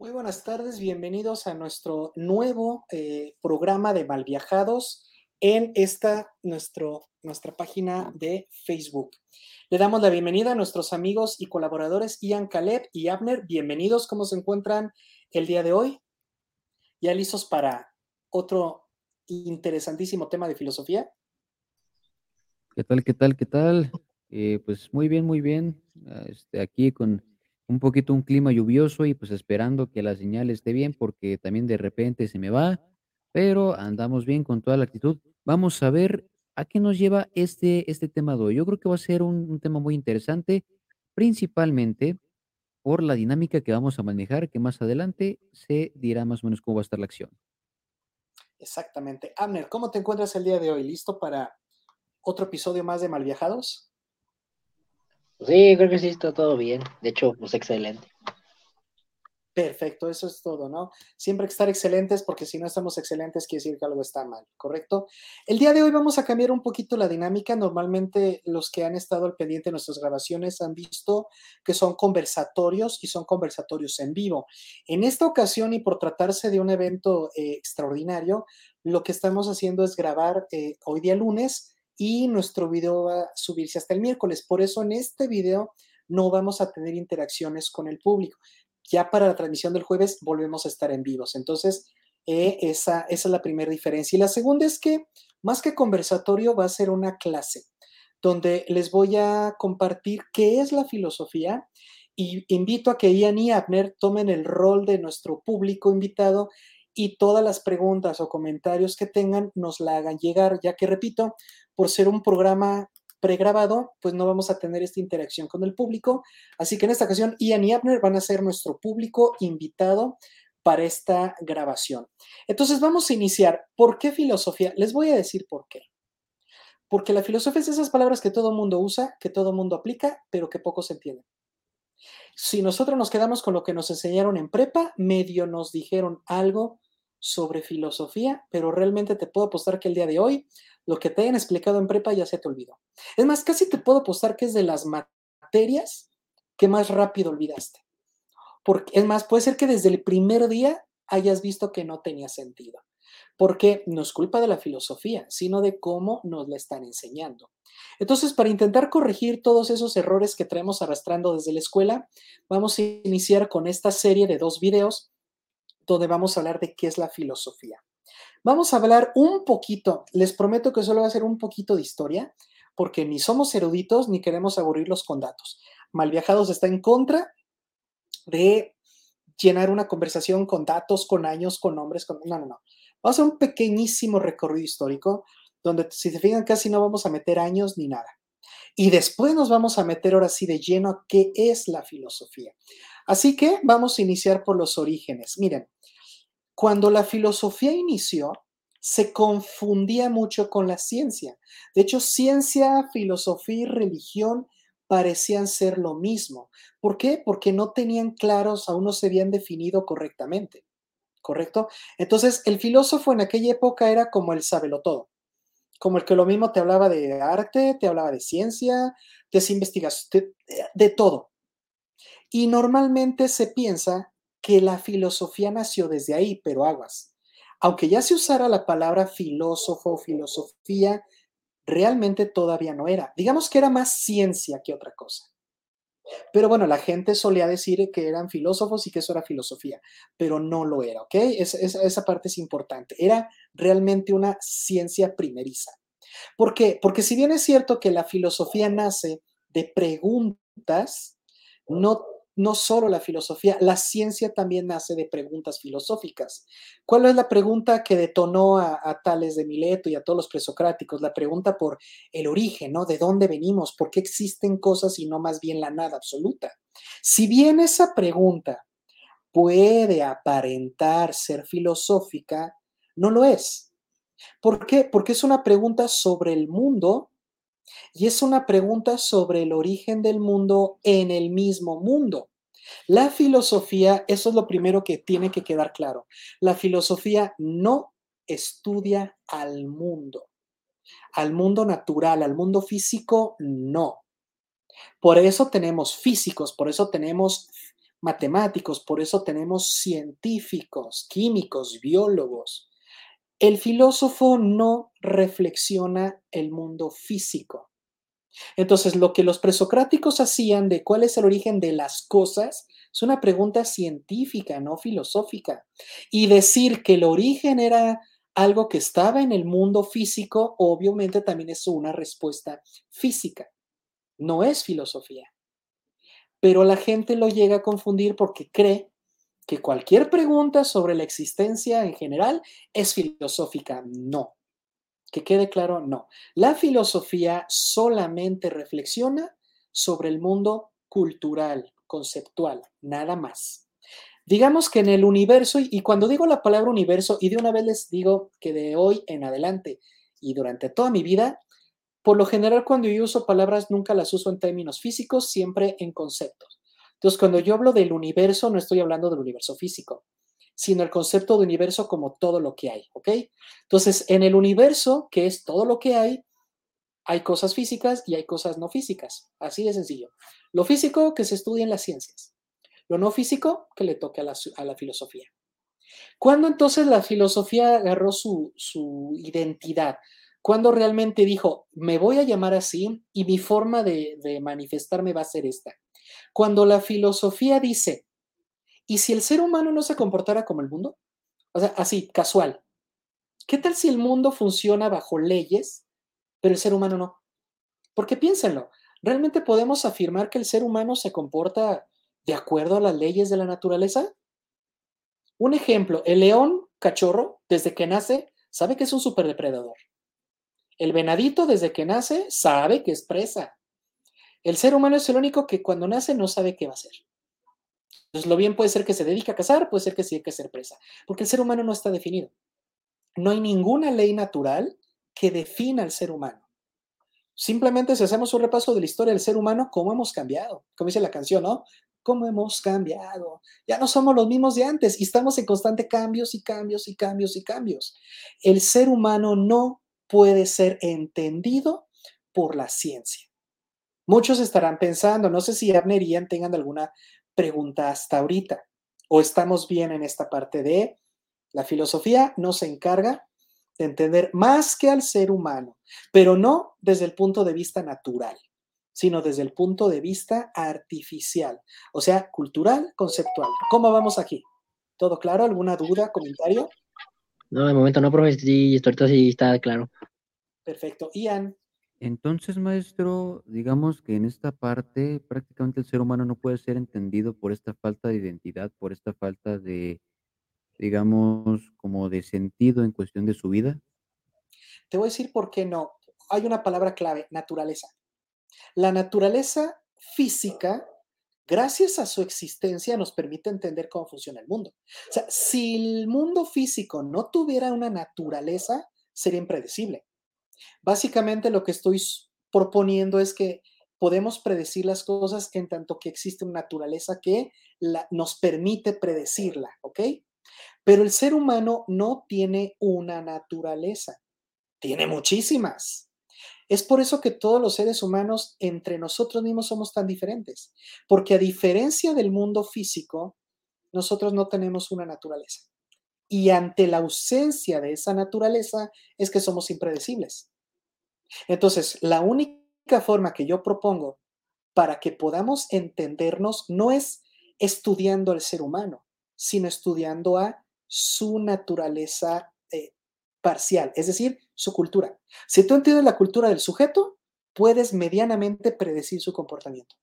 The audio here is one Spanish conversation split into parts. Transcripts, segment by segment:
Muy buenas tardes, bienvenidos a nuestro nuevo eh, programa de Malviajados en esta nuestro, nuestra página de Facebook. Le damos la bienvenida a nuestros amigos y colaboradores Ian Caleb y Abner. Bienvenidos, ¿cómo se encuentran el día de hoy? ¿Ya listos para otro interesantísimo tema de filosofía? ¿Qué tal, qué tal, qué tal? Eh, pues muy bien, muy bien. Ah, este, aquí con un poquito un clima lluvioso y pues esperando que la señal esté bien porque también de repente se me va, pero andamos bien con toda la actitud. Vamos a ver a qué nos lleva este, este tema de hoy. Yo creo que va a ser un, un tema muy interesante, principalmente por la dinámica que vamos a manejar, que más adelante se dirá más o menos cómo va a estar la acción. Exactamente. Abner, ¿cómo te encuentras el día de hoy? ¿Listo para otro episodio más de Malviajados? Sí, creo que sí está todo bien. De hecho, pues excelente. Perfecto, eso es todo, ¿no? Siempre hay que estar excelentes porque si no estamos excelentes quiere decir que algo está mal, ¿correcto? El día de hoy vamos a cambiar un poquito la dinámica. Normalmente los que han estado al pendiente de nuestras grabaciones han visto que son conversatorios y son conversatorios en vivo. En esta ocasión y por tratarse de un evento eh, extraordinario, lo que estamos haciendo es grabar eh, hoy día lunes y nuestro video va a subirse hasta el miércoles. Por eso en este video no vamos a tener interacciones con el público. Ya para la transmisión del jueves volvemos a estar en vivos. Entonces, eh, esa, esa es la primera diferencia. Y la segunda es que más que conversatorio va a ser una clase donde les voy a compartir qué es la filosofía y invito a que Ian y Abner tomen el rol de nuestro público invitado y todas las preguntas o comentarios que tengan nos la hagan llegar, ya que repito, por ser un programa pregrabado, pues no vamos a tener esta interacción con el público. Así que en esta ocasión, Ian y Abner van a ser nuestro público invitado para esta grabación. Entonces vamos a iniciar. ¿Por qué filosofía? Les voy a decir por qué. Porque la filosofía es esas palabras que todo mundo usa, que todo mundo aplica, pero que poco se entienden. Si nosotros nos quedamos con lo que nos enseñaron en prepa, medio nos dijeron algo sobre filosofía, pero realmente te puedo apostar que el día de hoy lo que te hayan explicado en prepa ya se te olvidó. Es más, casi te puedo apostar que es de las materias que más rápido olvidaste. Porque, es más, puede ser que desde el primer día hayas visto que no tenía sentido. Porque no es culpa de la filosofía, sino de cómo nos la están enseñando. Entonces, para intentar corregir todos esos errores que traemos arrastrando desde la escuela, vamos a iniciar con esta serie de dos videos donde vamos a hablar de qué es la filosofía. Vamos a hablar un poquito, les prometo que solo va a ser un poquito de historia, porque ni somos eruditos ni queremos aburrirlos con datos. Malviajados está en contra de llenar una conversación con datos, con años, con nombres, con... No, no, no. Vamos a hacer un pequeñísimo recorrido histórico donde, si se fijan, casi no vamos a meter años ni nada. Y después nos vamos a meter ahora sí de lleno a qué es la filosofía. Así que vamos a iniciar por los orígenes. Miren, cuando la filosofía inició, se confundía mucho con la ciencia. De hecho, ciencia, filosofía y religión parecían ser lo mismo. ¿Por qué? Porque no tenían claros, aún no se habían definido correctamente. ¿Correcto? Entonces, el filósofo en aquella época era como el todo, como el que lo mismo te hablaba de arte, te hablaba de ciencia, de investigación, de, de todo. Y normalmente se piensa que la filosofía nació desde ahí, pero aguas. Aunque ya se usara la palabra filósofo filosofía, realmente todavía no era. Digamos que era más ciencia que otra cosa. Pero bueno, la gente solía decir que eran filósofos y que eso era filosofía, pero no lo era, ¿ok? esa parte es importante. Era realmente una ciencia primeriza. ¿Por qué? Porque si bien es cierto que la filosofía nace de preguntas, no no solo la filosofía, la ciencia también nace de preguntas filosóficas. ¿Cuál es la pregunta que detonó a, Tales de Mileto y a todos los presocráticos? La pregunta por el origen, ¿no? ¿De dónde venimos? ¿Por qué existen cosas y no más bien la nada absoluta? Si bien esa pregunta puede aparentar ser filosófica, no lo es. ¿Por qué? Porque es una pregunta sobre el mundo y es una pregunta sobre el origen del mundo en el mismo mundo. La filosofía, eso es lo primero que tiene que quedar claro. La filosofía no estudia al mundo, al mundo natural, al mundo físico, no. Por eso tenemos físicos, por eso tenemos matemáticos, por eso tenemos científicos, químicos, biólogos. El filósofo no reflexiona el mundo físico. Entonces, lo que los presocráticos hacían de cuál es el origen de las cosas es una pregunta científica, no filosófica. Y decir que el origen era algo que estaba en el mundo físico, obviamente también es una respuesta física. No es filosofía. Pero la gente lo llega a confundir porque cree que cualquier pregunta sobre la existencia en general es filosófica. No. Que quede claro, no. La filosofía solamente reflexiona sobre el mundo cultural, conceptual, nada más. Digamos que en el universo, y cuando digo la palabra universo, y de una vez les digo que de hoy en adelante y durante toda mi vida, por lo general cuando yo uso palabras nunca las uso en términos físicos, siempre en conceptos. Entonces, cuando yo hablo del universo, no estoy hablando del universo físico, sino el concepto de universo como todo lo que hay, ¿ok? Entonces, en el universo, que es todo lo que hay, hay cosas físicas y hay cosas no físicas. Así de sencillo. Lo físico que se estudia en las ciencias. Lo no físico que le toque a la, filosofía. ¿Cuándo entonces la filosofía agarró su, su identidad? ¿Cuándo realmente dijo, me voy a llamar así y mi forma de, de manifestarme va a ser esta? Cuando la filosofía dice, ¿y si el ser humano no se comportara como el mundo? O sea, así, casual. ¿Qué tal si el mundo funciona bajo leyes, pero el ser humano no? Porque piénsenlo, ¿realmente podemos afirmar que el ser humano se comporta de acuerdo a las leyes de la naturaleza? Un ejemplo, el león cachorro, desde que nace, sabe que es un superdepredador. El venadito, desde que nace, sabe que es presa. El ser humano es el único que cuando nace no sabe qué va a hacer. Entonces, lo bien puede ser que se dedique a cazar, puede ser que sí hay que ser presa, porque el ser humano no está definido. No hay ninguna ley natural que defina al ser humano. Simplemente si hacemos un repaso de la historia del ser humano, cómo hemos cambiado, como dice la canción, ¿no? cómo hemos cambiado. Ya no somos los mismos de antes y estamos en constante cambios y cambios y cambios y cambios. El ser humano no puede ser entendido por la ciencia. Muchos estarán pensando, no sé si Abner y Ian tengan alguna pregunta hasta ahorita o estamos bien en esta parte de la filosofía no se encarga de entender más que al ser humano, pero no desde el punto de vista natural sino desde el punto de vista artificial, o sea, cultural, conceptual. ¿Cómo vamos aquí? ¿Todo claro? ¿Alguna duda, comentario? No, de momento no, profe, sí, ahorita sí está claro. Perfecto. Ian. Entonces, maestro, digamos que en esta parte prácticamente el ser humano no puede ser entendido por esta falta de identidad, por esta falta de, digamos, como de sentido en cuestión de su vida. Te voy a decir por qué no. Hay una palabra clave, naturaleza. La naturaleza física, gracias a su existencia, nos permite entender cómo funciona el mundo. O sea, si el mundo físico no tuviera una naturaleza, sería impredecible. Básicamente lo que estoy proponiendo es que podemos predecir las cosas en tanto que existe una naturaleza que nos permite predecirla, ¿ok? Pero el ser humano no tiene una naturaleza, tiene muchísimas. Es por eso que todos los seres humanos entre nosotros mismos somos tan diferentes, porque a diferencia del mundo físico, nosotros no tenemos una naturaleza. Y ante la ausencia de esa naturaleza es que somos impredecibles. Entonces, la única forma que yo propongo para que podamos entendernos no es estudiando al ser humano, sino estudiando a su naturaleza eh, parcial, es decir, su cultura. Si tú entiendes la cultura del sujeto, puedes medianamente predecir su comportamiento.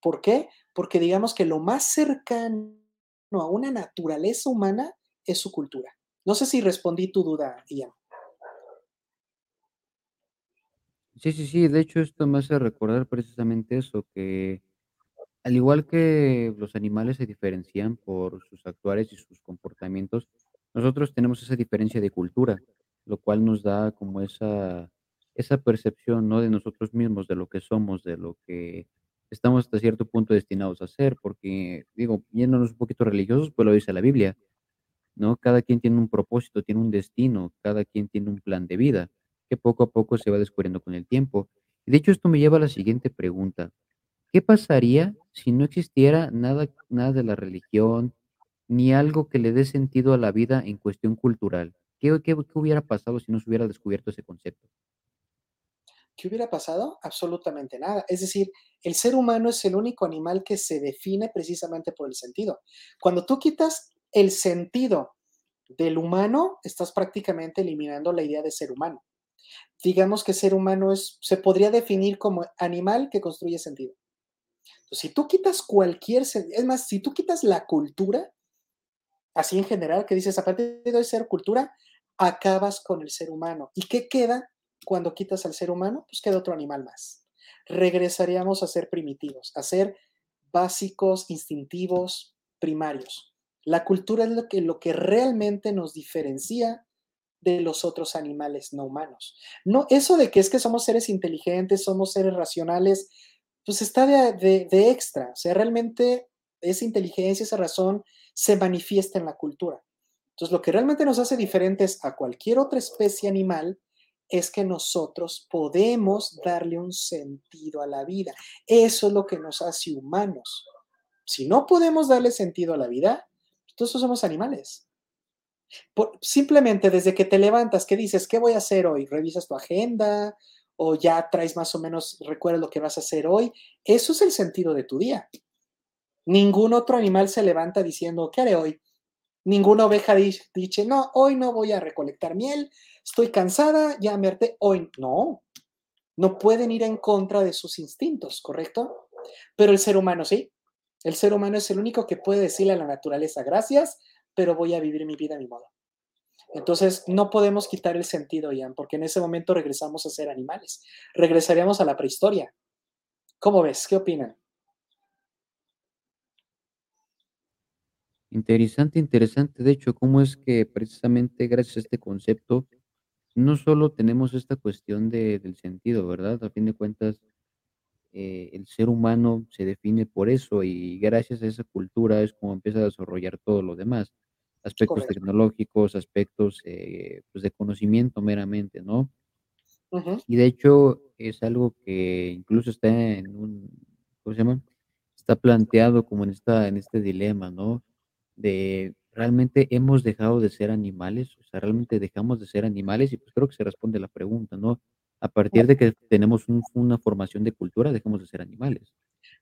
¿Por qué? Porque digamos que lo más cercano a una naturaleza humana es su cultura. No sé si respondí tu duda, Ian. Sí, sí, sí. De hecho, esto me hace recordar precisamente eso, que al igual que los animales se diferencian por sus actuales y sus comportamientos, nosotros tenemos esa diferencia de cultura, lo cual nos da como esa, esa percepción, ¿no? De nosotros mismos, de lo que somos, de lo que estamos hasta cierto punto destinados a ser, porque, digo, yéndonos un poquito religiosos, pues lo dice la Biblia, ¿no? Cada quien tiene un propósito, tiene un destino, cada quien tiene un plan de vida, que poco a poco se va descubriendo con el tiempo. De hecho, esto me lleva a la siguiente pregunta. ¿qué pasaría si no existiera nada, nada de la religión, ni algo que le dé sentido a la vida en cuestión cultural? ¿Qué, qué, qué hubiera pasado si no se hubiera descubierto ese concepto? ¿Qué hubiera pasado? Absolutamente nada. Es decir, el ser humano es el único animal que se define precisamente por el sentido. Cuando tú quitas el sentido del humano, estás prácticamente eliminando la idea de ser humano. Digamos que ser humano es, se podría definir como animal que construye sentido. Entonces, si tú quitas cualquier, es más, si tú quitas la cultura, así en general, que dices, a partir de hoy ser cultura, acabas con el ser humano. ¿Y qué queda? cuando quitas al ser humano, pues queda otro animal más. Regresaríamos a ser primitivos, a ser básicos, instintivos, primarios. La cultura es lo que, lo que realmente nos diferencia de los otros animales no humanos. No, eso de que es que somos seres inteligentes, somos seres racionales, pues está de, de extra. O sea, realmente esa inteligencia, esa razón se manifiesta en la cultura. Entonces, lo que realmente nos hace diferentes a cualquier otra especie animal es que nosotros podemos darle un sentido a la vida. Eso es lo que nos hace humanos. Si no podemos darle sentido a la vida, entonces somos animales. Simplemente desde que te levantas, ¿qué dices? ¿Qué voy a hacer hoy? ¿Revisas tu agenda? ¿O ya traes más o menos, recuerdas lo que vas a hacer hoy? Eso es el sentido de tu día. Ningún otro animal se levanta diciendo, ¿qué haré hoy? Ninguna oveja dice, no, hoy no voy a recolectar miel, estoy cansada, ya me harté, hoy no. No pueden ir en contra de sus instintos, ¿correcto? Pero el ser humano sí. El ser humano es el único que puede decirle a la naturaleza, gracias, pero voy a vivir mi vida a mi modo. Entonces, no podemos quitar el sentido, Ian, porque en ese momento regresamos a ser animales. Regresaríamos a la prehistoria. ¿Cómo ves? ¿Qué opinan? Interesante, interesante. De hecho, cómo es que precisamente gracias a este concepto, no solo tenemos esta cuestión de, del sentido, ¿verdad? A fin de cuentas, eh, el ser humano se define por eso y gracias a esa cultura es como empieza a desarrollar todo lo demás, aspectos tecnológicos, aspectos eh, pues de conocimiento meramente, ¿no? Y de hecho es algo que incluso está en un, ¿cómo se llama? Está planteado como en, esta, en este dilema, ¿no? de realmente hemos dejado de ser animales, o sea, realmente dejamos de ser animales y pues creo que se responde la pregunta, ¿no? A partir de que tenemos una formación de cultura, dejamos de ser animales,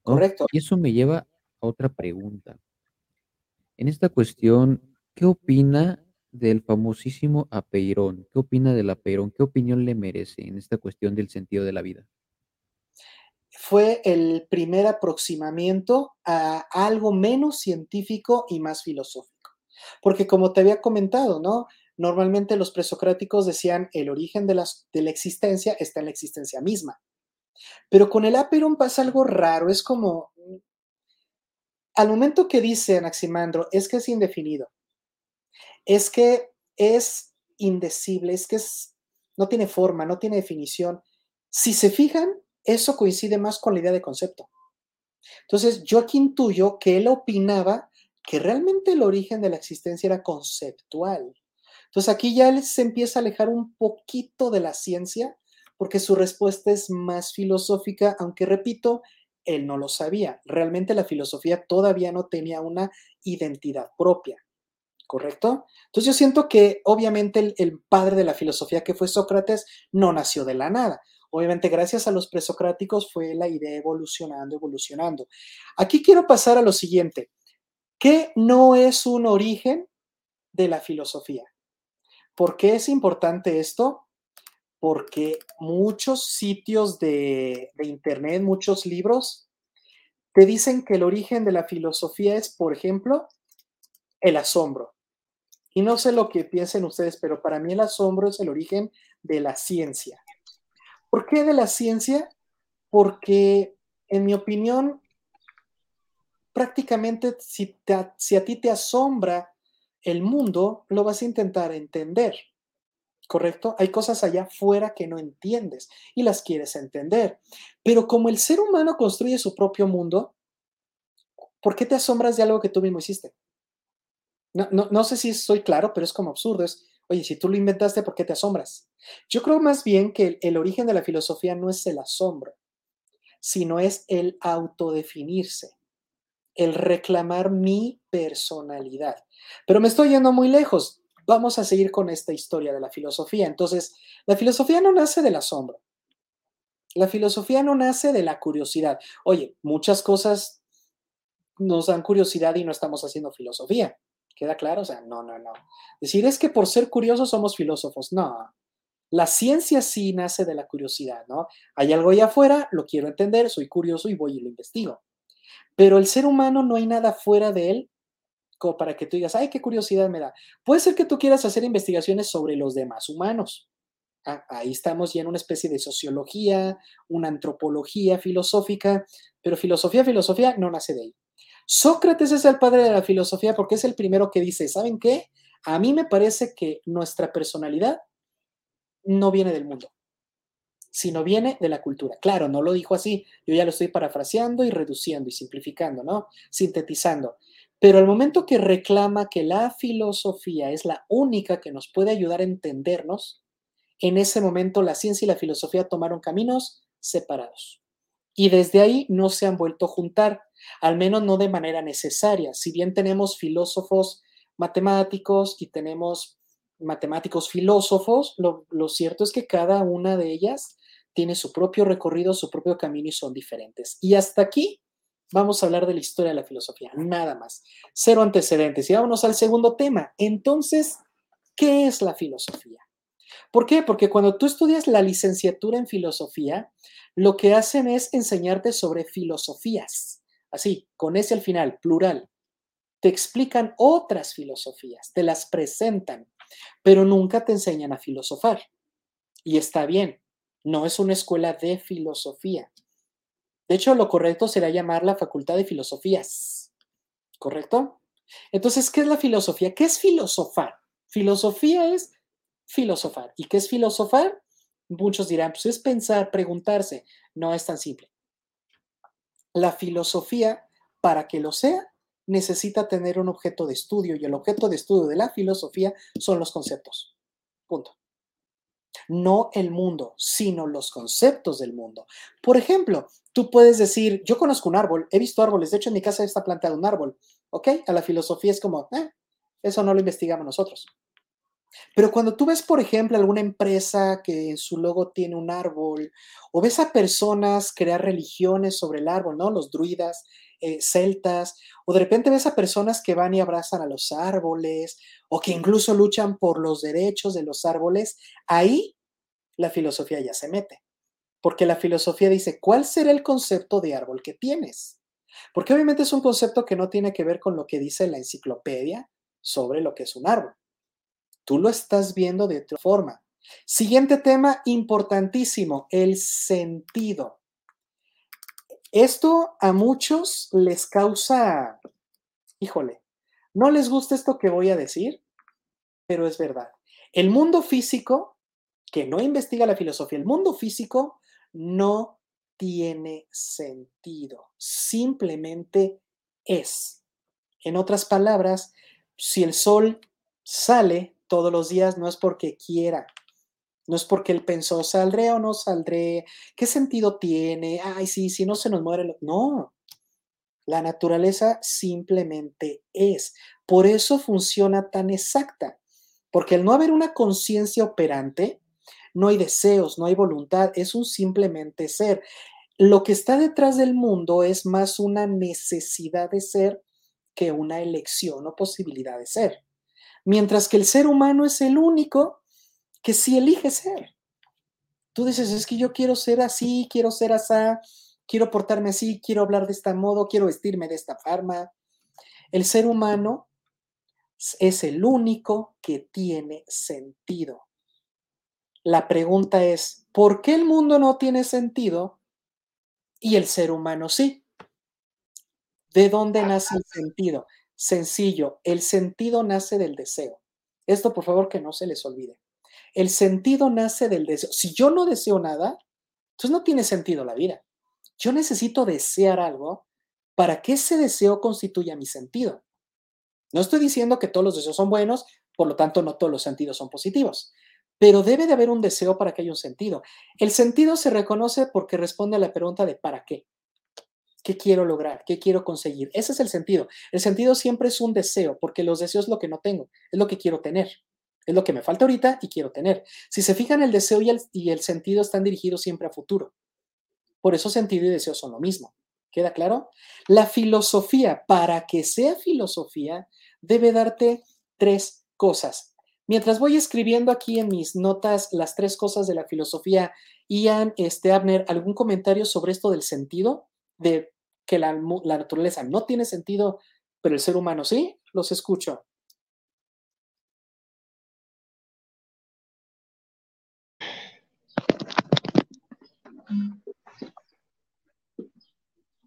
Correcto. Y eso me lleva a otra pregunta. En esta cuestión, ¿qué opina del famosísimo apeirón? ¿Qué opina del apeirón? ¿Qué opinión le merece en esta cuestión del sentido de la vida? fue el primer aproximamiento a algo menos científico y más filosófico. Porque como te había comentado, ¿no? Normalmente los presocráticos decían el origen de la, de la existencia está en la existencia misma. Pero con el Aperon pasa algo raro, es como, al momento que dice Anaximandro, es que es indefinido, es que es indecible, es que no tiene forma, no tiene definición. Si se fijan, eso coincide más con la idea de concepto. Entonces, yo aquí intuyo que él opinaba que realmente el origen de la existencia era conceptual. Entonces, aquí ya él se empieza a alejar un poquito de la ciencia, porque su respuesta es más filosófica, aunque repito, él no lo sabía. Realmente la filosofía todavía no tenía una identidad propia. ¿Correcto? Entonces yo siento que obviamente el, el, padre de la filosofía que fue Sócrates no nació de la nada. Obviamente, gracias a los presocráticos fue la idea evolucionando, evolucionando. Aquí quiero pasar a lo siguiente. ¿Qué no es un origen de la filosofía? ¿Por qué es importante esto? Porque muchos sitios de, de Internet, muchos libros, te dicen que el origen de la filosofía es, por ejemplo, el asombro. Y no sé lo que piensen ustedes, pero para mí el asombro es el origen de la ciencia. ¿Por qué de la ciencia? Porque, en mi opinión, prácticamente si, a ti te asombra el mundo, lo vas a intentar entender. ¿correcto? Hay cosas allá afuera que no entiendes y las quieres entender. Pero como el ser humano construye su propio mundo, ¿por qué te asombras de algo que tú mismo hiciste? No, no, no sé si soy claro, pero es como absurdo. Es, Oye, si tú lo inventaste, ¿por qué te asombras? Yo creo más bien que el, origen de la filosofía no es el asombro, sino es el autodefinirse, el reclamar mi personalidad. Pero me estoy yendo muy lejos. Vamos a seguir con esta historia de la filosofía. Entonces, la filosofía no nace del asombro. La filosofía no nace de la curiosidad. Oye, muchas cosas nos dan curiosidad y no estamos haciendo filosofía. ¿Queda claro? O sea, no, no, no. Decir es que por ser curiosos somos filósofos. No. La ciencia sí nace de la curiosidad, ¿no? Hay algo allá afuera, lo quiero entender, soy curioso y voy y lo investigo. Pero el ser humano no hay nada fuera de él como para que tú digas, ay, qué curiosidad me da. Puede ser que tú quieras hacer investigaciones sobre los demás humanos. Ah, ahí estamos ya en una especie de sociología, una antropología filosófica, pero filosofía, filosofía no nace de ahí. Sócrates es el padre de la filosofía porque es el primero que dice, ¿saben qué? A mí me parece que nuestra personalidad no viene del mundo, sino viene de la cultura. Claro, no lo dijo así, yo ya lo estoy parafraseando y reduciendo y simplificando, ¿no? Sintetizando. Pero al momento que reclama que la filosofía es la única que nos puede ayudar a entendernos, en ese momento la ciencia y la filosofía tomaron caminos separados. Y desde ahí no se han vuelto a juntar, al menos no de manera necesaria. Si bien tenemos filósofos matemáticos y tenemos matemáticos filósofos, lo, cierto es que cada una de ellas tiene su propio recorrido, su propio camino y son diferentes. Y hasta aquí vamos a hablar de la historia de la filosofía, nada más. Cero antecedentes. Y vámonos al segundo tema. Entonces, ¿qué es la filosofía? ¿Por qué? Porque cuando tú estudias la licenciatura en filosofía, lo que hacen es enseñarte sobre filosofías, así, con ese al final, plural. Te explican otras filosofías, te las presentan, pero nunca te enseñan a filosofar. Y está bien, no es una escuela de filosofía. De hecho, lo correcto será llamarla Facultad de Filosofías. ¿Correcto? Entonces, ¿qué es la filosofía? ¿Qué es filosofar? Filosofía es filosofar. ¿Y qué es filosofar? Muchos dirán, pues es pensar, preguntarse. No es tan simple. La filosofía, para que lo sea, necesita tener un objeto de estudio y el objeto de estudio de la filosofía son los conceptos. Punto. No el mundo, sino los conceptos del mundo. Por ejemplo, tú puedes decir, yo conozco un árbol, he visto árboles, de hecho en mi casa está plantado un árbol, ¿ok? A la filosofía es como, eh, eso no lo investigamos nosotros. Pero cuando tú ves, por ejemplo, alguna empresa que en su logo tiene un árbol, o ves a personas crear religiones sobre el árbol, ¿no? Los druidas, eh, celtas, o de repente ves a personas que van y abrazan a los árboles, o que incluso luchan por los derechos de los árboles, ahí la filosofía ya se mete. Porque la filosofía dice, ¿cuál será el concepto de árbol que tienes? Porque obviamente es un concepto que no tiene que ver con lo que dice la enciclopedia sobre lo que es un árbol Tú lo estás viendo de otra forma. Siguiente tema importantísimo, el sentido. Esto a muchos les causa, híjole, no les gusta esto que voy a decir, pero es verdad. El mundo físico, que no investiga la filosofía, el mundo físico no tiene sentido, simplemente es. En otras palabras, si el sol sale todos los días no es porque quiera, no es porque él pensó, saldré o no saldré, qué sentido tiene, ay, sí, si no se nos muere. No, la naturaleza simplemente es. Por eso funciona tan exacta, porque al no haber una conciencia operante, no hay deseos, no hay voluntad, es un simplemente ser. Lo que está detrás del mundo es más una necesidad de ser que una elección o posibilidad de ser mientras que el ser humano es el único que sí elige ser. Tú dices, es que yo quiero ser así, quiero ser así, quiero portarme así, quiero hablar de este modo, quiero vestirme de esta forma. El ser humano es el único que tiene sentido. La pregunta es, ¿por qué el mundo no tiene sentido y el ser humano sí? ¿De dónde nace el sentido? Sencillo, el sentido nace del deseo. Esto por favor que no se les olvide. El sentido nace del deseo. Si yo no deseo nada, entonces no tiene sentido la vida. Yo necesito desear algo para que ese deseo constituya mi sentido. No estoy diciendo que todos los deseos son buenos, por lo tanto no todos los sentidos son positivos. pero debe de haber un deseo para que haya un sentido. El sentido se reconoce porque responde a la pregunta de ¿para qué? ¿Qué quiero lograr? ¿Qué quiero conseguir? Ese es el sentido. El sentido siempre es un deseo, porque los deseos es lo que no tengo, es lo que quiero tener. Es lo que me falta ahorita y quiero tener. Si se fijan, el deseo y el, sentido están dirigidos siempre a futuro. Por eso sentido y deseo son lo mismo. ¿Queda claro? La filosofía, para que sea filosofía, debe darte tres cosas. Mientras voy escribiendo aquí en mis notas las tres cosas de la filosofía, Ian, este, Abner, ¿algún comentario sobre esto del sentido? De que la, la naturaleza no tiene sentido, pero el ser humano sí. Los escucho.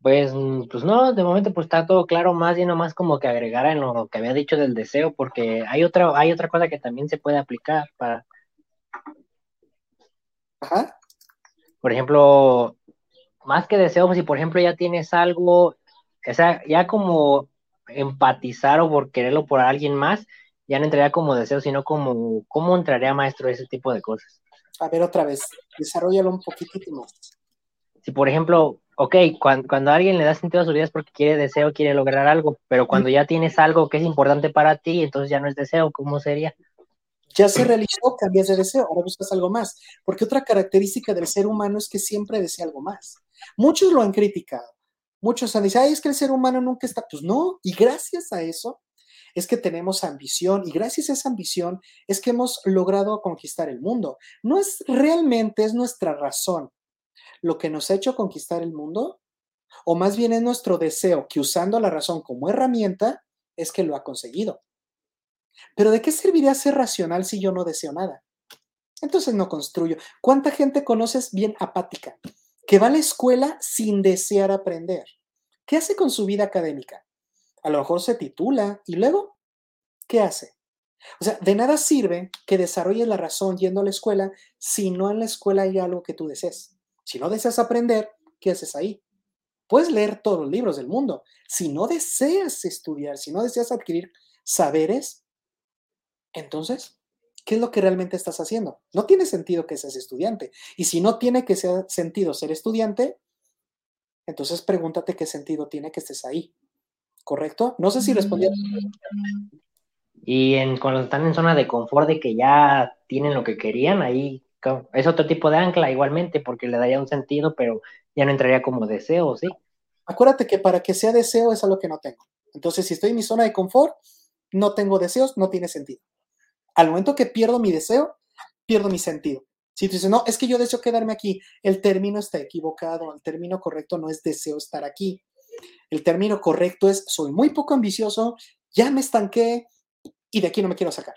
Pues, mm, pues no, de momento pues está todo claro, más y más como que agregar en lo que había dicho del deseo, porque hay otra, hay otra cosa que también se puede aplicar para. Ajá. Por ejemplo, más que deseo, pues si por ejemplo ya tienes algo, o sea, ya como empatizar o por quererlo por alguien más, ya no entraría como deseo, sino como, ¿cómo entraría maestro ese tipo de cosas? A ver, otra vez, desarrollalo un poquitito más. Si por ejemplo, ok, cuando, cuando alguien le da sentido a su vida es porque quiere deseo, quiere lograr algo, pero cuando ya tienes algo que es importante para ti, entonces ya no es deseo, ¿cómo sería? Ya se realizó, cambias de deseo, ahora buscas algo más. Porque otra característica del ser humano es que siempre desea algo más. Muchos lo han criticado. Muchos han dicho, ay, es que el ser humano nunca está. Pues no, y gracias a eso es que tenemos ambición y gracias a esa ambición es que hemos logrado conquistar el mundo. No es realmente, es nuestra razón lo que nos ha hecho conquistar el mundo? ¿O más bien es nuestro deseo que usando la razón como herramienta es que lo ha conseguido? Pero ¿de qué serviría ser racional si yo no deseo nada? Entonces no construyo. ¿Cuánta gente conoces bien apática? Que va a la escuela sin desear aprender. ¿Qué hace con su vida académica? A lo mejor se titula y luego, ¿qué hace? O sea, de nada sirve que desarrolles la razón yendo a la escuela si no en la escuela hay algo que tú desees. Si no deseas aprender, ¿qué haces ahí? Puedes leer todos los libros del mundo. Si no deseas estudiar, si no deseas adquirir saberes, entonces, ¿qué es lo que realmente estás haciendo? No tiene sentido que seas estudiante. Y si no tiene que ser sentido ser estudiante, entonces pregúntate qué sentido tiene que estés ahí. ¿Correcto? No sé si respondí a Y en, cuando están en zona de confort de que ya tienen lo que querían, ahí es otro tipo de ancla igualmente, porque le daría un sentido, pero ya no entraría como deseo, ¿sí? Acuérdate que para que sea deseo es algo que no tengo. Entonces, si estoy en mi zona de confort, no tengo deseos, no tiene sentido. Al momento que pierdo mi deseo, pierdo mi sentido. Si tú dices, no, es que yo deseo quedarme aquí, el término está equivocado, el término correcto no es deseo estar aquí. El término correcto es, soy muy poco ambicioso, ya me estanqué y de aquí no me quiero sacar.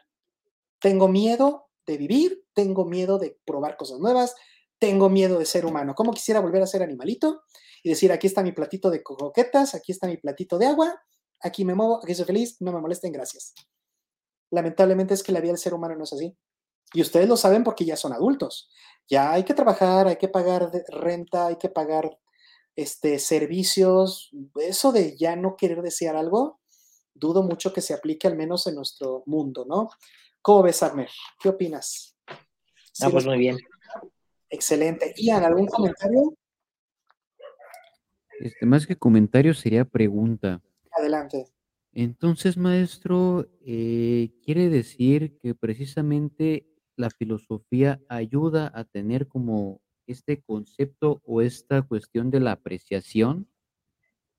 Tengo miedo de vivir, tengo miedo de probar cosas nuevas, tengo miedo de ser humano. ¿Cómo quisiera volver a ser animalito? Y decir, aquí está mi platito de coquetas, aquí está mi platito de agua, aquí me muevo, aquí soy feliz, no me molesten, gracias. Lamentablemente es que la vida del ser humano no es así. Y ustedes lo saben porque ya son adultos. Ya hay que trabajar, hay que pagar renta, hay que pagar este, servicios. Eso de ya no querer desear algo, dudo mucho que se aplique al menos en nuestro mundo, ¿no? ¿Cómo ves, Armer? ¿Qué opinas? Ah, pues muy bien. Excelente. Ian, ¿algún comentario? Este, más que comentario sería pregunta. Adelante. Entonces, maestro, eh, quiere decir que precisamente la filosofía ayuda a tener como este concepto o esta cuestión de la apreciación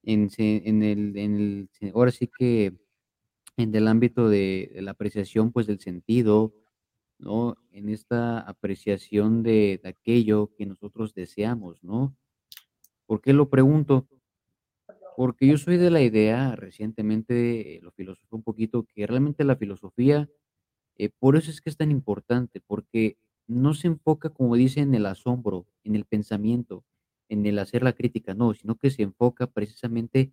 en, en, el, en el, ahora sí que en el ámbito de, la apreciación, pues del sentido, ¿no? En esta apreciación de, aquello que nosotros deseamos, ¿no? ¿Por qué lo pregunto? Porque yo soy de la idea, recientemente lo filosofé un poquito, que realmente la filosofía, eh, por eso es que es tan importante, porque no se enfoca, como dice, en el asombro, en el pensamiento, en el hacer la crítica, no, sino que se enfoca precisamente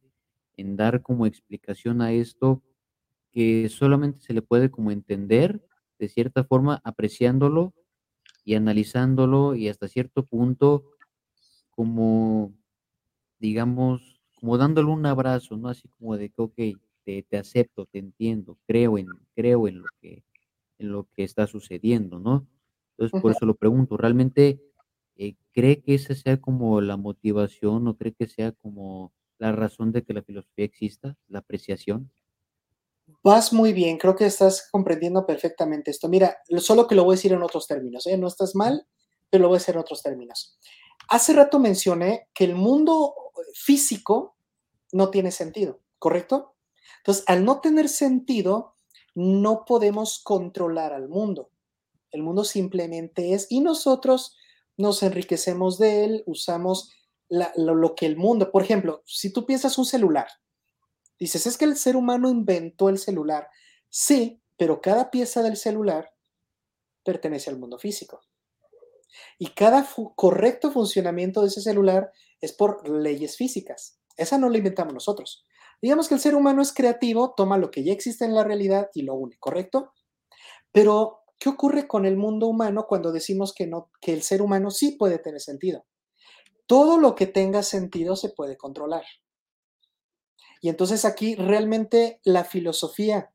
en dar como explicación a esto que solamente se le puede como entender de cierta forma apreciándolo y analizándolo y hasta cierto punto como, digamos, como dándole un abrazo, ¿no? Así como de que, ok, te, te acepto, te entiendo, creo en, creo en lo que, en lo que está sucediendo, ¿no? Entonces, por eso lo pregunto, ¿realmente eh, cree que esa sea como la motivación o cree que sea como la razón de que la filosofía exista, la apreciación? Vas muy bien, creo que estás comprendiendo perfectamente esto. Mira, solo que lo voy a decir en otros términos, ¿eh? no estás mal, pero lo voy a decir en otros términos. Hace rato mencioné que el mundo físico no tiene sentido, ¿correcto? Entonces, al no tener sentido, no podemos controlar al mundo. El mundo simplemente es y nosotros nos enriquecemos de él, usamos lo, que el mundo, por ejemplo, si tú piensas un celular, dices, es que el ser humano inventó el celular. Sí, pero cada pieza del celular pertenece al mundo físico. Y cada correcto funcionamiento de ese celular es por leyes físicas. Esa no la inventamos nosotros. Digamos que el ser humano es creativo, toma lo que ya existe en la realidad y lo une, ¿correcto? Pero, ¿qué ocurre con el mundo humano cuando decimos que, no, que el ser humano sí puede tener sentido? Todo lo que tenga sentido se puede controlar. Y entonces aquí realmente la filosofía,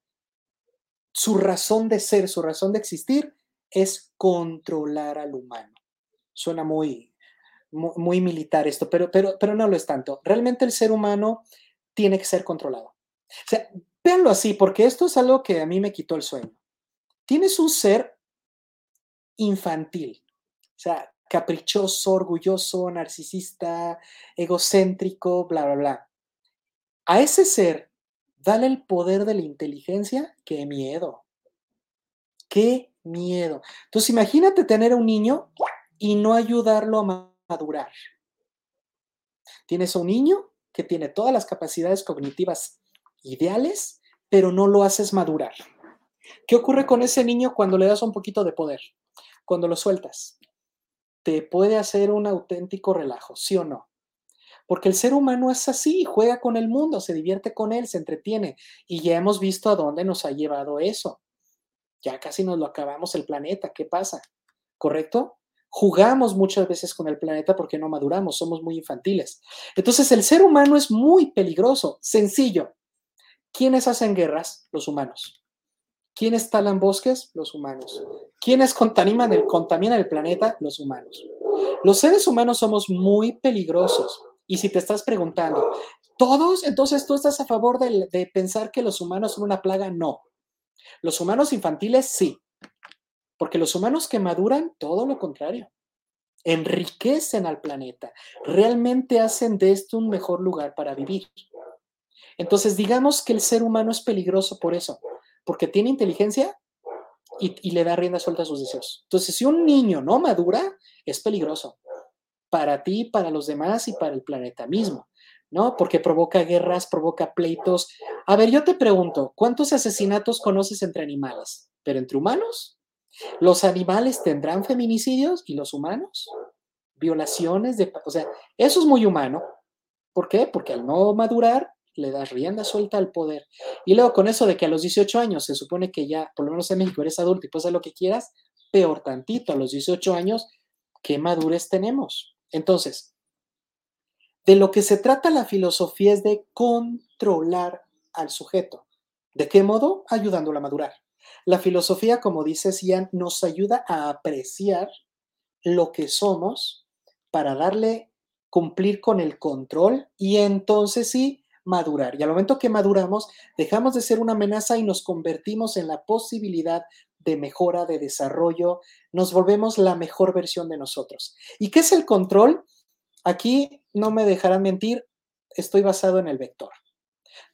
su razón de ser, su razón de existir, es controlar al humano. Suena muy, muy, militar esto, pero, pero, pero no lo es tanto. Realmente el ser humano tiene que ser controlado. O sea, véanlo así, porque esto es algo que a mí me quitó el sueño. Tienes un ser infantil, o sea, caprichoso, orgulloso, narcisista, egocéntrico, bla, bla, bla. A ese ser, dale el poder de la inteligencia, qué miedo. Qué miedo. Entonces, imagínate tener a un niño y no ayudarlo a madurar. Tienes a un niño que tiene todas las capacidades cognitivas ideales, pero no lo haces madurar. ¿Qué ocurre con ese niño cuando le das un poquito de poder? Cuando lo sueltas. Te puede hacer un auténtico relajo, ¿sí o no? Porque el ser humano es así, juega con el mundo, se divierte con él, se entretiene. Y ya hemos visto a dónde nos ha llevado eso. Ya casi nos lo acabamos el planeta, ¿qué pasa? ¿Correcto? Jugamos muchas veces con el planeta porque no maduramos, somos muy infantiles. Entonces el ser humano es muy peligroso, sencillo. ¿Quiénes hacen guerras? Los humanos. ¿Quiénes talan bosques? Los humanos. ¿Quiénes contaminan el, contaminan el planeta? Los humanos. Los seres humanos somos muy peligrosos. Y si te estás preguntando, ¿todos? Entonces tú estás a favor de, de pensar que los humanos son una plaga? No. Los humanos infantiles sí. Porque los humanos que maduran, todo lo contrario. Enriquecen al planeta. Realmente hacen de esto un mejor lugar para vivir. Entonces, digamos que el ser humano es peligroso por eso. Porque tiene inteligencia y, le da rienda suelta a sus deseos. Entonces, si un niño no madura, es peligroso para ti, para los demás y para el planeta mismo, ¿no? Porque provoca guerras, provoca pleitos. A ver, yo te pregunto, ¿cuántos asesinatos conoces entre animales? ¿Pero entre humanos? ¿Los animales tendrán feminicidios y los humanos? Violaciones de... O sea, eso es muy humano. ¿Por qué? Porque al no madurar le das rienda suelta al poder. Y luego con eso de que a los 18 años se supone que ya, por lo menos en México, eres adulto y puedes hacer lo que quieras, peor tantito, a los 18 años, ¿qué madurez tenemos? Entonces, de lo que se trata la filosofía es de controlar al sujeto. ¿De qué modo? Ayudándolo a madurar. La filosofía, como dice Cian, nos ayuda a apreciar lo que somos para darle cumplir con el control y entonces sí madurar. Y al momento que maduramos, dejamos de ser una amenaza y nos convertimos en la posibilidad de mejora, de desarrollo, nos volvemos la mejor versión de nosotros. ¿Y qué es el control? Aquí no me dejarán mentir, estoy basado en el vector.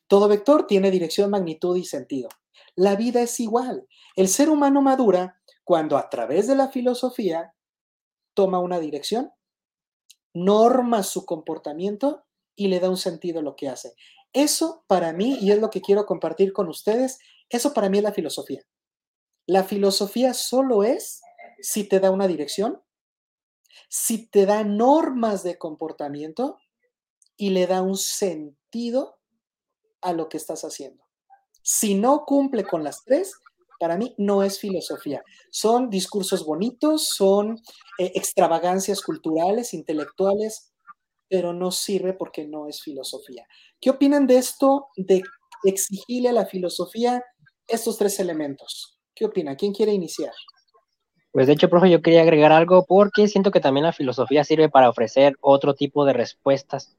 Todo vector tiene dirección, magnitud y sentido. La vida es igual. El ser humano madura cuando a través de la filosofía toma una dirección, norma su comportamiento y le da un sentido a lo que hace. Eso para mí, y es lo que quiero compartir con ustedes, eso para mí es la filosofía. La filosofía solo es si te da una dirección, si te da normas de comportamiento y le da un sentido a lo que estás haciendo. Si no cumple con las tres, para mí no es filosofía. Son discursos bonitos, son eh, extravagancias culturales, intelectuales, pero no sirve porque no es filosofía. ¿Qué opinan de esto, de exigirle a la filosofía estos tres elementos? ¿Qué opina? ¿Quién quiere iniciar? Pues de hecho, profe, yo quería agregar algo porque siento que también la filosofía sirve para ofrecer otro tipo de respuestas.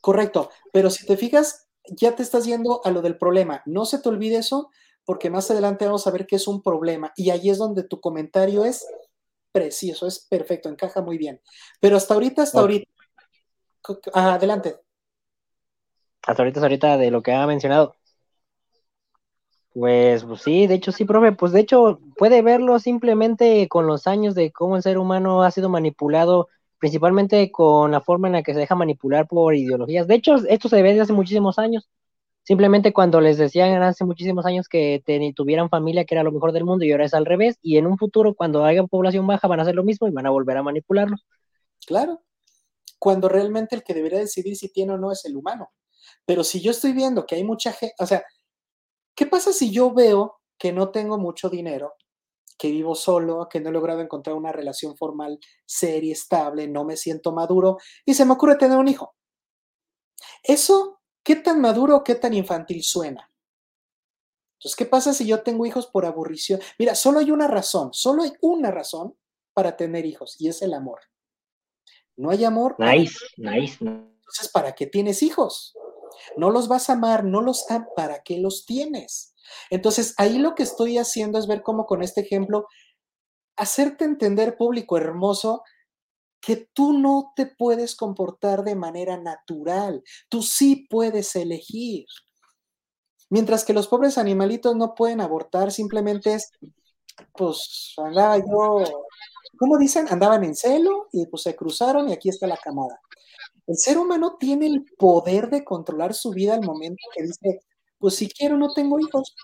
Correcto, pero si te fijas, ya te estás yendo a lo del problema. No se te olvide eso, porque más adelante vamos a ver qué es un problema. Y ahí es donde tu comentario es preciso, es perfecto, encaja muy bien. Pero hasta ahorita, hasta ahorita. adelante. Hasta ahorita, hasta ahorita de lo que ha mencionado. Pues, pues, sí, de hecho sí, profe, pues de hecho puede verlo simplemente con los años de cómo el ser humano ha sido manipulado, principalmente con la forma en la que se deja manipular por ideologías. De hecho, esto se ve desde hace muchísimos años. Simplemente cuando les decían hace muchísimos años que tuvieran familia, que era lo mejor del mundo, y ahora es al revés, y en un futuro, cuando haya población baja, van a hacer lo mismo y van a volver a manipularlo. Claro, cuando realmente el que debería decidir si tiene o no es el humano. Pero si yo estoy viendo que hay mucha gente, o sea, ¿Qué pasa si yo veo que no tengo mucho dinero, que vivo solo, que no he logrado encontrar una relación formal seria, estable, no me siento maduro y se me ocurre tener un hijo? Eso, ¿qué tan maduro o qué tan infantil suena? Entonces, ¿qué pasa si yo tengo hijos por aburrición? Mira, solo hay una razón, solo hay una razón para tener hijos y es el amor. No hay amor. Nice, nice. Entonces, ¿para qué tienes hijos? No los vas a amar, no los amas, ¿para qué los tienes? Entonces, ahí lo que estoy haciendo es ver cómo con este ejemplo, hacerte entender, público hermoso, que tú no te puedes comportar de manera natural, tú sí puedes elegir. Mientras que los pobres animalitos no pueden abortar, simplemente es, pues andaba yo, ¿cómo dicen? Andaban en celo y pues se cruzaron y aquí está la camada. El ser humano tiene el poder de controlar su vida al momento que dice, pues si quiero no tengo hijos.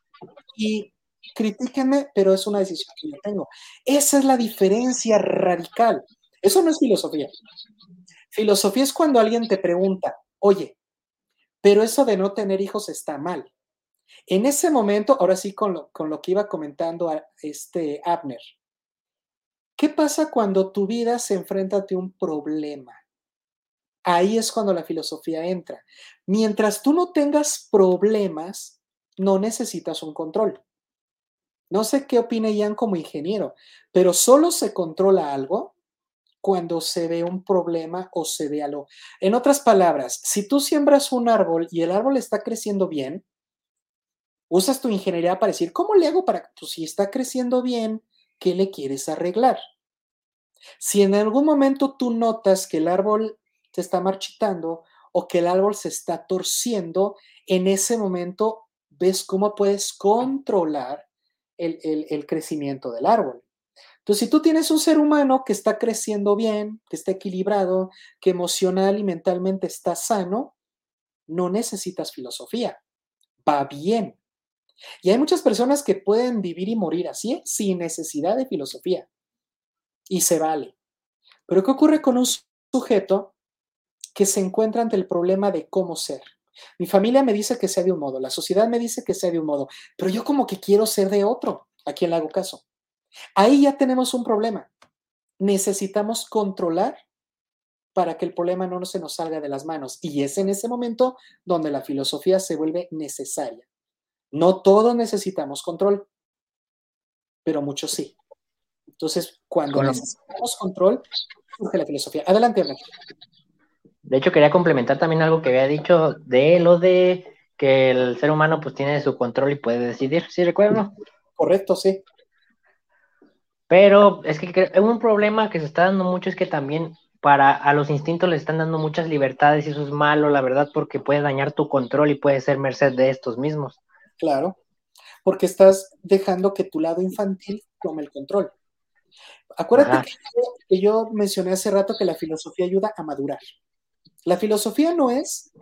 Y critíquenme, pero es una decisión que yo tengo. Esa es la diferencia radical. Eso no es filosofía. Filosofía es cuando alguien te pregunta, oye, pero eso de no tener hijos está mal. En ese momento, ahora sí con lo, con lo que iba comentando este Abner, ¿qué pasa cuando tu vida se enfrenta ante un problema? Ahí es cuando la filosofía entra. Mientras tú no tengas problemas, no necesitas un control. No sé qué opina Ian como ingeniero, pero solo se controla algo cuando se ve un problema o se ve algo. En otras palabras, si tú siembras un árbol y el árbol está creciendo bien, usas tu ingeniería para decir, ¿cómo le hago para, pues si está creciendo bien, ¿qué le quieres arreglar? Si en algún momento tú notas que el árbol está marchitando o que el árbol se está torciendo, en ese momento ves cómo puedes controlar el, crecimiento del árbol. Entonces, si tú tienes un ser humano que está creciendo bien, que está equilibrado, que emocional y mentalmente está sano, no necesitas filosofía. Va bien. Y hay muchas personas que pueden vivir y morir así, sin necesidad de filosofía. Y se vale. Pero ¿qué ocurre con un sujeto que se encuentra ante el problema de cómo ser. Mi familia me dice que sea de un modo, la sociedad me dice que sea de un modo, pero yo como que quiero ser de otro. ¿A quién le hago caso? Ahí ya tenemos un problema. Necesitamos controlar para que el problema no se nos salga de las manos. Y es en ese momento donde la filosofía se vuelve necesaria. No todos necesitamos control, pero muchos sí. Entonces, cuando necesitamos control, surge la filosofía. Adelante, Ernesto. De hecho, quería complementar también algo que había dicho de lo de que el ser humano pues tiene su control y puede decidir, ¿sí recuerdo? Correcto, sí. Pero es que un problema que se está dando mucho es que también para a los instintos les están dando muchas libertades y eso es malo, la verdad, porque puede dañar tu control y puede ser merced de estos mismos. Claro, porque estás dejando que tu lado infantil tome el control. Acuérdate que yo mencioné hace rato que la filosofía ayuda a madurar. La filosofía no es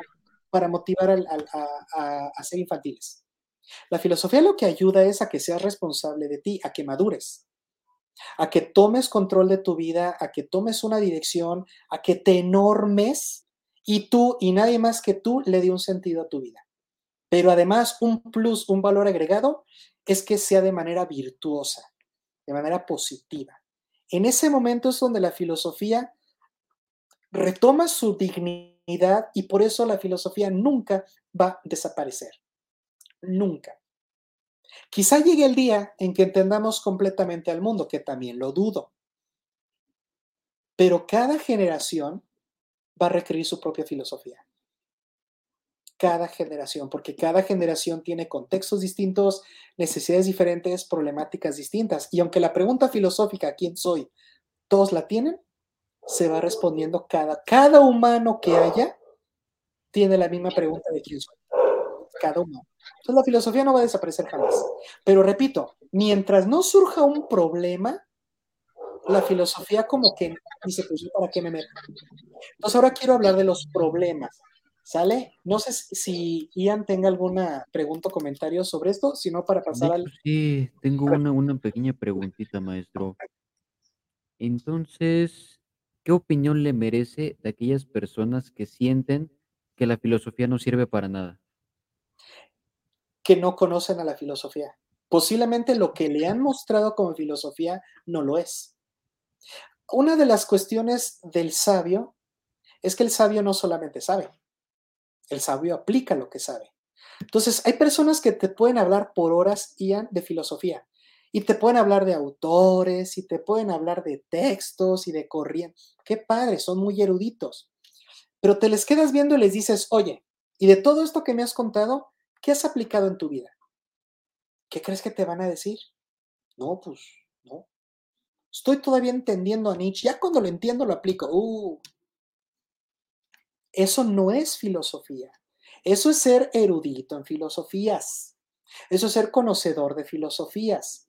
para motivar a, ser infantiles. La filosofía lo que ayuda es a que seas responsable de ti, a que madures, a que tomes control de tu vida, a que tomes una dirección, a que te enormes y tú y nadie más que tú le dé un sentido a tu vida. Pero además un plus, un valor agregado es que sea de manera virtuosa, de manera positiva. En ese momento es donde la filosofía retoma su dignidad y por eso la filosofía nunca va a desaparecer. Nunca. Quizá llegue el día en que entendamos completamente al mundo, que también lo dudo. Pero cada generación va a requerir su propia filosofía. Cada generación, porque cada generación tiene contextos distintos, necesidades diferentes, problemáticas distintas. Y aunque la pregunta filosófica, ¿quién soy? Todos la tienen, se va respondiendo cada, cada humano que haya tiene la misma pregunta de quién soy. Cada humano. Entonces la filosofía no va a desaparecer jamás. Pero repito, mientras no surja un problema, la filosofía como que dice, pues para qué me meto. Entonces ahora quiero hablar de los problemas. ¿Sale? No sé si Ian tenga alguna pregunta o comentario sobre esto, sino para pasar al... Sí, tengo una, una pequeña preguntita, maestro. Entonces, ¿qué opinión le merece de aquellas personas que sienten que la filosofía no sirve para nada? Que no conocen a la filosofía. Posiblemente lo que le han mostrado como filosofía no lo es. Una de las cuestiones del sabio es que el sabio no solamente sabe, el sabio aplica lo que sabe. Entonces, hay personas que te pueden hablar por horas, Ian, de filosofía. Y te pueden hablar de autores, y te pueden hablar de textos y de corrientes. Qué padre, son muy eruditos. Pero te les quedas viendo y les dices, oye, y de todo esto que me has contado, ¿qué has aplicado en tu vida? ¿Qué crees que te van a decir? No, pues, no. Estoy todavía entendiendo a Nietzsche. Ya cuando lo entiendo, lo aplico. Uh, eso no es filosofía. Eso es ser erudito en filosofías. Eso es ser conocedor de filosofías.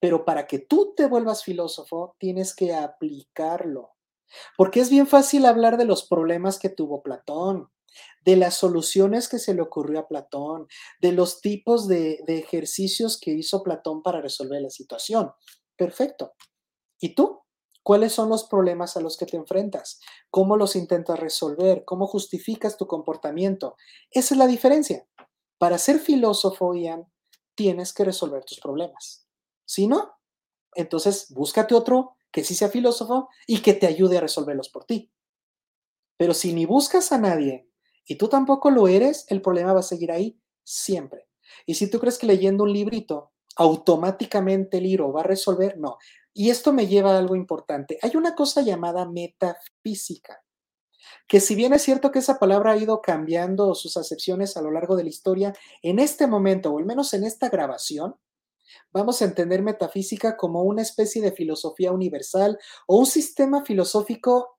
Pero para que tú te vuelvas filósofo, tienes que aplicarlo. Porque es bien fácil hablar de los problemas que tuvo Platón, de las soluciones que se le ocurrió a Platón, de los tipos de, ejercicios que hizo Platón para resolver la situación. Perfecto. ¿Y tú? ¿Cuáles son los problemas a los que te enfrentas? ¿Cómo los intentas resolver? ¿Cómo justificas tu comportamiento? Esa es la diferencia. Para ser filósofo, Ian, tienes que resolver tus problemas. Si no, entonces búscate otro que sí sea filósofo y que te ayude a resolverlos por ti. Pero si ni buscas a nadie y tú tampoco lo eres, el problema va a seguir ahí siempre. Y si tú crees que leyendo un librito automáticamente el libro va a resolver, no. Y esto me lleva a algo importante. Hay una cosa llamada metafísica, que si bien es cierto que esa palabra ha ido cambiando sus acepciones a lo largo de la historia, en este momento, o al menos en esta grabación, vamos a entender metafísica como una especie de filosofía universal o un sistema filosófico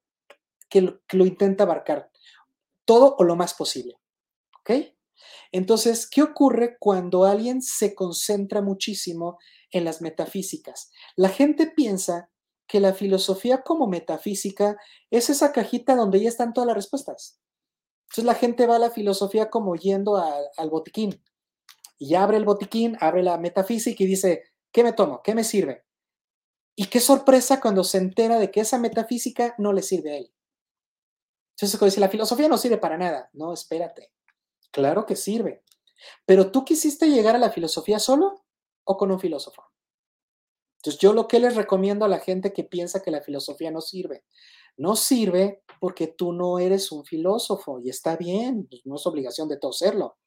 que lo, intenta abarcar todo o lo más posible. ¿Ok? Entonces, ¿qué ocurre cuando alguien se concentra muchísimo en las metafísicas. La gente piensa que la filosofía como metafísica es esa cajita donde ya están todas las respuestas. Entonces la gente va a la filosofía como yendo al botiquín y abre el botiquín, abre la metafísica y dice, ¿qué me tomo? ¿Qué me sirve? Y qué sorpresa cuando se entera de que esa metafísica no le sirve a él. Entonces, dice, la filosofía no sirve para nada. No, espérate. Claro que sirve. Pero tú quisiste llegar a la filosofía solo o con un filósofo. Entonces, yo lo que les recomiendo a la gente que piensa que la filosofía no sirve, no sirve porque tú no eres un filósofo y está bien, pues, no es obligación de todo serlo.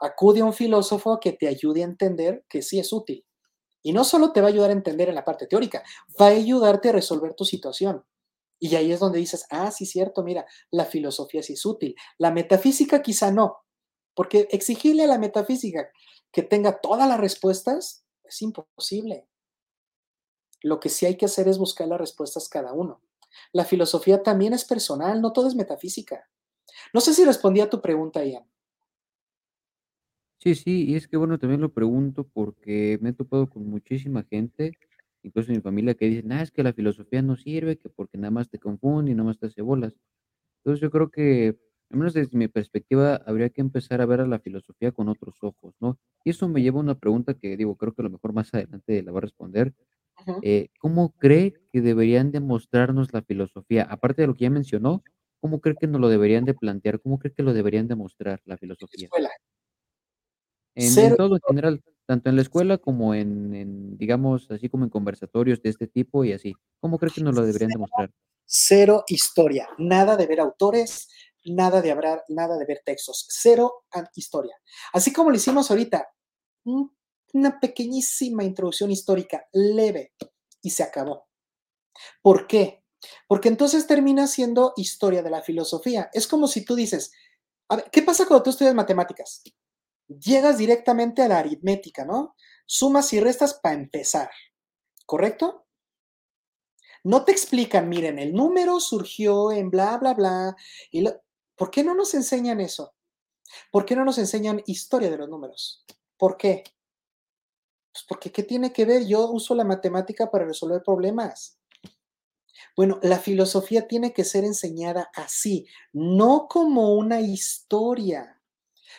Acude a un filósofo que te ayude a entender que sí es útil. Y no solo te va a ayudar a entender en la parte teórica, va a ayudarte a resolver tu situación. Y ahí es donde dices, ah, sí, cierto, mira, la filosofía sí es útil. La metafísica quizá no, porque exigirle a la metafísica que tenga todas las respuestas es imposible. Lo que sí hay que hacer es buscar las respuestas cada uno. La filosofía también es personal, no todo es metafísica. No sé si respondí a tu pregunta, Ian. Sí, sí, y es que bueno, también lo pregunto porque me he topado con muchísima gente, incluso en mi familia, que dicen, ah, es que la filosofía no sirve, que porque nada más te confunde y nada más te hace bolas. Entonces yo creo que al menos desde mi perspectiva, habría que empezar a ver a la filosofía con otros ojos, ¿no? Y eso me lleva a una pregunta que digo, creo que a lo mejor más adelante la va a responder. Eh, ¿cómo cree que deberían demostrarnos la filosofía? Aparte de lo que ya mencionó, ¿cómo cree que nos lo deberían de plantear? ¿Cómo cree que lo deberían demostrar la filosofía? Escuela. En, en todo en general, tanto en la escuela como en, en, digamos, así como en conversatorios de este tipo y así. ¿Cómo cree que nos lo deberían demostrar? Cero historia, nada de ver autores, nada de hablar, nada de ver textos, cero historia. Así como lo hicimos ahorita, un una pequeñísima introducción histórica, leve, y se acabó. ¿Por qué? Porque entonces termina siendo historia de la filosofía. Es como si tú dices, a ver, ¿qué pasa cuando tú estudias matemáticas? Llegas directamente a la aritmética, ¿no? Sumas y restas para empezar, ¿correcto? No te explican, miren, el número surgió en bla, bla, bla. Y ¿Por qué no nos enseñan eso? ¿Por qué no nos enseñan historia de los números? ¿Por qué? Pues porque ¿qué tiene que ver? Yo uso la matemática para resolver problemas. Bueno, la filosofía tiene que ser enseñada así, no como una historia,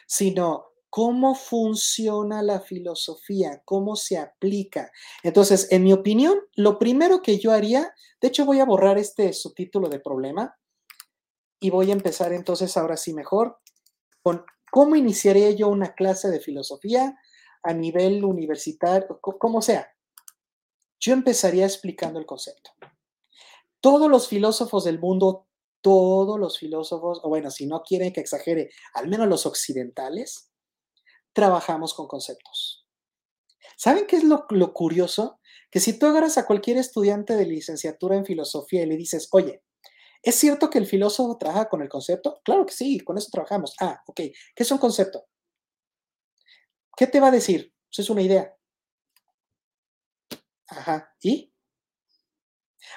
sino cómo funciona la filosofía, cómo se aplica. Entonces, en mi opinión, lo primero que yo haría, de hecho voy a borrar este subtítulo de problema y voy a empezar entonces ahora sí mejor con cómo iniciaría yo una clase de filosofía a nivel universitario, como sea. Yo empezaría explicando el concepto. Todos los filósofos del mundo, todos los filósofos, o bueno, si no quieren que exagere, al menos los occidentales, trabajamos con conceptos. ¿Saben qué es lo, curioso? Que si tú agarras a cualquier estudiante de licenciatura en filosofía y le dices, oye, ¿Es cierto que el filósofo trabaja con el concepto? Claro que sí, con eso trabajamos. Ah, ok. ¿Qué es un concepto? ¿Qué te va a decir? Eso es una idea. Ajá. ¿Y?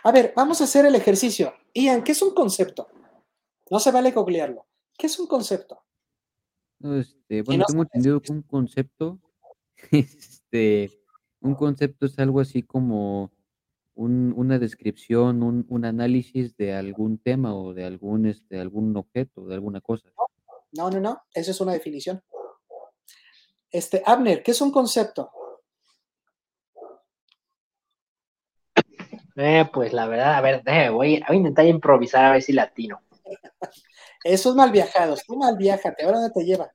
A ver, vamos a hacer el ejercicio. Ian, ¿qué es un concepto? No se vale googlearlo. ¿Qué es un concepto? Este, bueno, tengo entendido que un concepto, este, un concepto es algo así como una descripción, un, un análisis de algún tema o de algún, este, algún objeto, de alguna cosa. No, no, no, esa es una definición. Este, Abner, ¿qué es un concepto? Eh, pues la verdad, a ver, voy, a intentar improvisar a ver si latino. Esos mal viajados, tú mal viajate, ¿ahora dónde te lleva?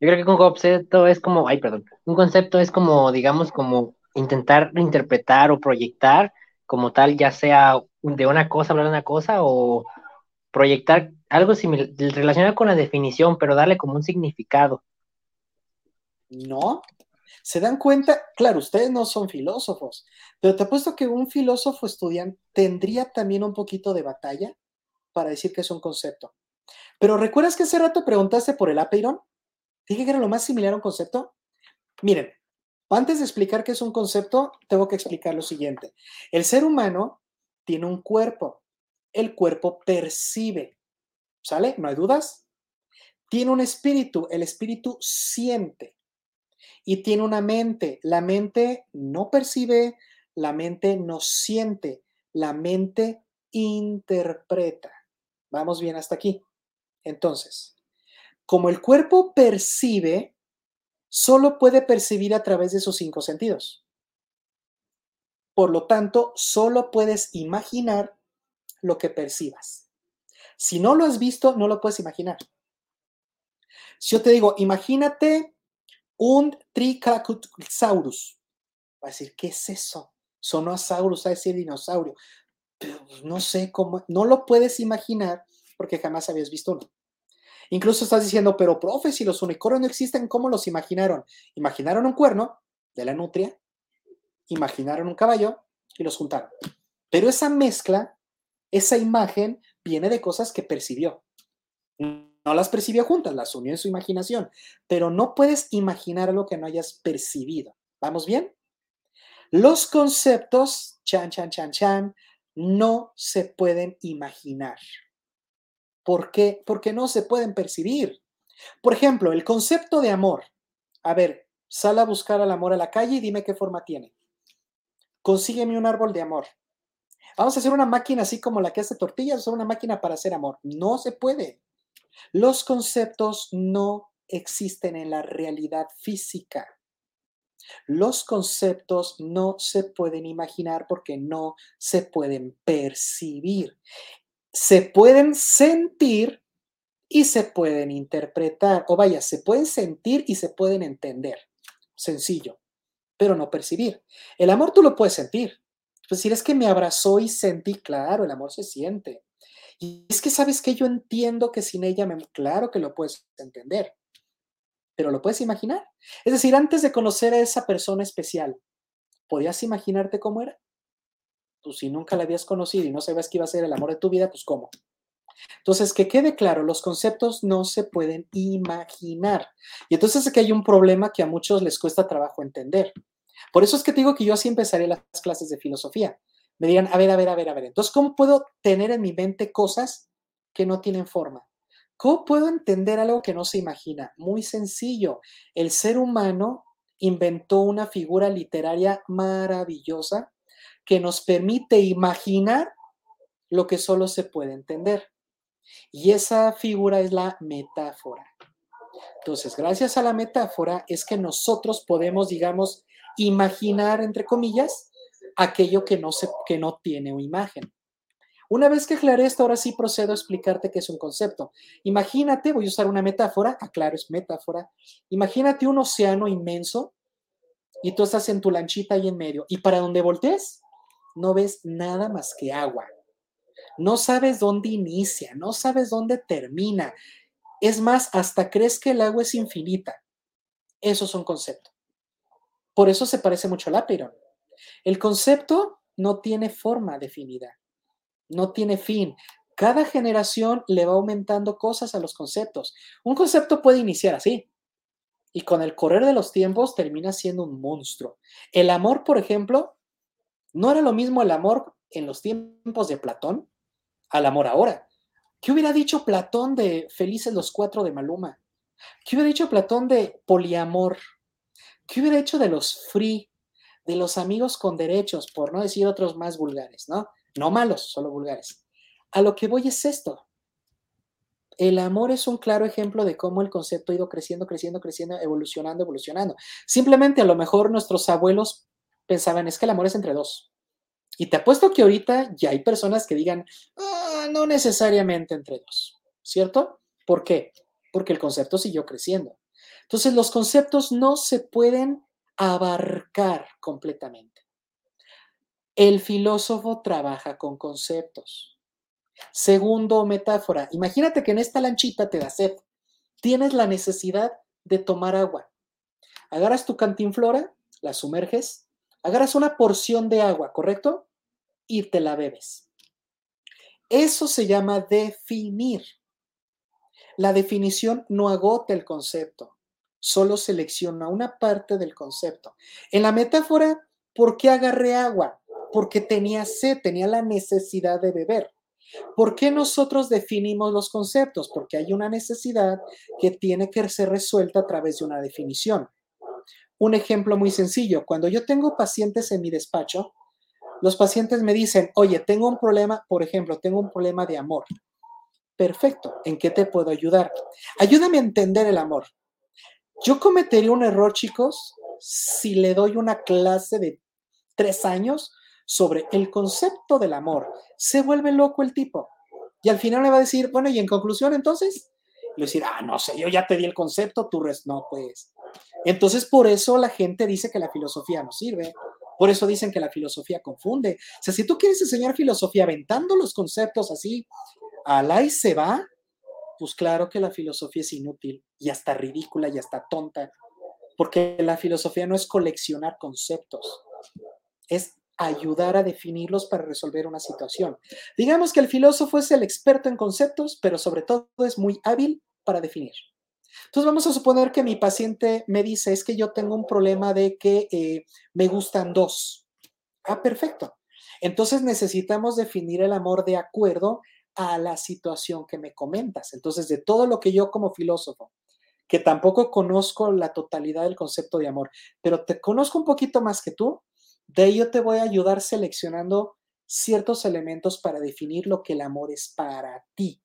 Yo creo que un concepto es como, ay, perdón, un concepto es como, digamos, como intentar interpretar o proyectar como tal, ya sea de una cosa, hablar de una cosa, o proyectar algo similar, relacionado con la definición, pero darle como un significado. No. ¿Se dan cuenta? Claro, ustedes no son filósofos, pero te apuesto que un filósofo estudiante tendría también un poquito de batalla para decir que es un concepto. Pero ¿recuerdas que hace rato preguntaste por el apeiron? Dije que era lo más similar a un concepto. Miren, antes de explicar qué es un concepto, tengo que explicar lo siguiente. El ser humano tiene un cuerpo. El cuerpo percibe. ¿Sale? ¿No hay dudas? Tiene un espíritu. El espíritu siente. Y tiene una mente. La mente no percibe, la mente no siente, la mente interpreta. Vamos bien hasta aquí. Entonces, como el cuerpo percibe, solo puede percibir a través de sus cinco sentidos. Por lo tanto, solo puedes imaginar lo que percibas. Si no lo has visto, no lo puedes imaginar. Si yo te digo, imagínate un Triceratops, va a decir, ¿qué es eso? Sonosaurus, a decir dinosaurio. Pues, no sé cómo, no lo puedes imaginar porque jamás habías visto uno. Incluso estás diciendo, pero profe, si los unicornios no existen, ¿cómo los imaginaron? Imaginaron un cuerno de la nutria, imaginaron un caballo y los juntaron. Pero esa mezcla, esa imagen, viene de cosas que percibió. No las percibió juntas, las unió en su imaginación, pero no puedes imaginar algo que no hayas percibido. ¿Vamos bien? Los conceptos, chan, chan, chan, chan, no se pueden imaginar. ¿Por qué? Porque no se pueden percibir. Por ejemplo, el concepto de amor. A ver, sal a buscar al amor a la calle y dime qué forma tiene. Consígueme un árbol de amor. Vamos a hacer una máquina así como la que hace tortillas, o una máquina para hacer amor. No se puede. Los conceptos no existen en la realidad física. Los conceptos no se pueden imaginar porque no se pueden percibir se pueden sentir y se pueden interpretar, o vaya, se pueden sentir y se pueden entender. Sencillo, pero no percibir. El amor tú lo puedes sentir. Es decir, es que me abrazó y sentí, claro, el amor se siente. Y es que sabes que yo entiendo que sin ella, me, claro que lo puedes entender. Pero lo puedes imaginar. Es decir, antes de conocer a esa persona especial, ¿podías imaginarte cómo era? Pues si nunca la habías conocido y no sabías que iba a ser el amor de tu vida, pues cómo. Entonces, que quede claro, los conceptos no se pueden imaginar. Y entonces es que hay un problema que a muchos les cuesta trabajo entender. Por eso es que te digo que yo así empezaré las clases de filosofía. Me digan, a ver, a ver, a ver, a ver. Entonces, ¿cómo puedo tener en mi mente cosas que no tienen forma? ¿Cómo puedo entender algo que no se imagina? Muy sencillo. El ser humano inventó una figura literaria maravillosa que nos permite imaginar lo que solo se puede entender. Y esa figura es la metáfora. Entonces, gracias a la metáfora es que nosotros podemos, digamos, imaginar, entre comillas, aquello que no, se, que no tiene una imagen. Una vez que aclaré esto, ahora sí procedo a explicarte qué es un concepto. Imagínate, voy a usar una metáfora, aclaro, es metáfora. Imagínate un océano inmenso y tú estás en tu lanchita ahí en medio y para donde voltees no ves nada más que agua. No sabes dónde inicia, no sabes dónde termina. Es más, hasta crees que el agua es infinita. Eso es un concepto. Por eso se parece mucho al Apiron. El concepto no tiene forma definida, no tiene fin. Cada generación le va aumentando cosas a los conceptos. Un concepto puede iniciar así y con el correr de los tiempos termina siendo un monstruo. El amor, por ejemplo, no era lo mismo el amor en los tiempos de Platón al amor ahora. ¿Qué hubiera dicho Platón de Felices los Cuatro de Maluma? ¿Qué hubiera dicho Platón de poliamor? ¿Qué hubiera hecho de los free, de los amigos con derechos, por no decir otros más vulgares, ¿no? No malos, solo vulgares. A lo que voy es esto. El amor es un claro ejemplo de cómo el concepto ha ido creciendo, creciendo, creciendo, evolucionando, evolucionando. Simplemente a lo mejor nuestros abuelos pensaban, es que el amor es entre dos. Y te apuesto que ahorita ya hay personas que digan, ah, no necesariamente entre dos, ¿cierto? ¿Por qué? Porque el concepto siguió creciendo. Entonces, los conceptos no se pueden abarcar completamente. El filósofo trabaja con conceptos. Segundo, metáfora. Imagínate que en esta lanchita te da sed. Tienes la necesidad de tomar agua. Agarras tu cantinflora, la sumerges, agarras una porción de agua, ¿correcto? Y te la bebes. Eso se llama definir. La definición no agota el concepto solo selecciona una parte del concepto. En la metáfora, ¿por qué agarré agua? Porque tenía sed, tenía la necesidad de beber. ¿Por qué nosotros definimos los conceptos? Porque hay una necesidad que tiene que ser resuelta a través de una definición. Un ejemplo muy sencillo, cuando yo tengo pacientes en mi despacho, los pacientes me dicen, oye, tengo un problema, por ejemplo, tengo un problema de amor. Perfecto, ¿en qué te puedo ayudar? Ayúdame a entender el amor. Yo cometería un error, chicos, si le doy una clase de tres años sobre el concepto del amor. Se vuelve loco el tipo. Y al final le va a decir, bueno, y en conclusión, entonces, le decir, ah, no sé, yo ya te di el concepto, tú res no, pues. Entonces, por eso la gente dice que la filosofía no sirve. Por eso dicen que la filosofía confunde. O sea, si tú quieres enseñar filosofía aventando los conceptos así, al y se va, pues claro que la filosofía es inútil y hasta ridícula y hasta tonta, porque la filosofía no es coleccionar conceptos, es ayudar a definirlos para resolver una situación. Digamos que el filósofo es el experto en conceptos, pero sobre todo es muy hábil para definir. Entonces vamos a suponer que mi paciente me dice, es que yo tengo un problema de que eh, me gustan dos. Ah, perfecto. Entonces necesitamos definir el amor de acuerdo a la situación que me comentas. Entonces, de todo lo que yo como filósofo, que tampoco conozco la totalidad del concepto de amor, pero te conozco un poquito más que tú, de ello te voy a ayudar seleccionando ciertos elementos para definir lo que el amor es para ti.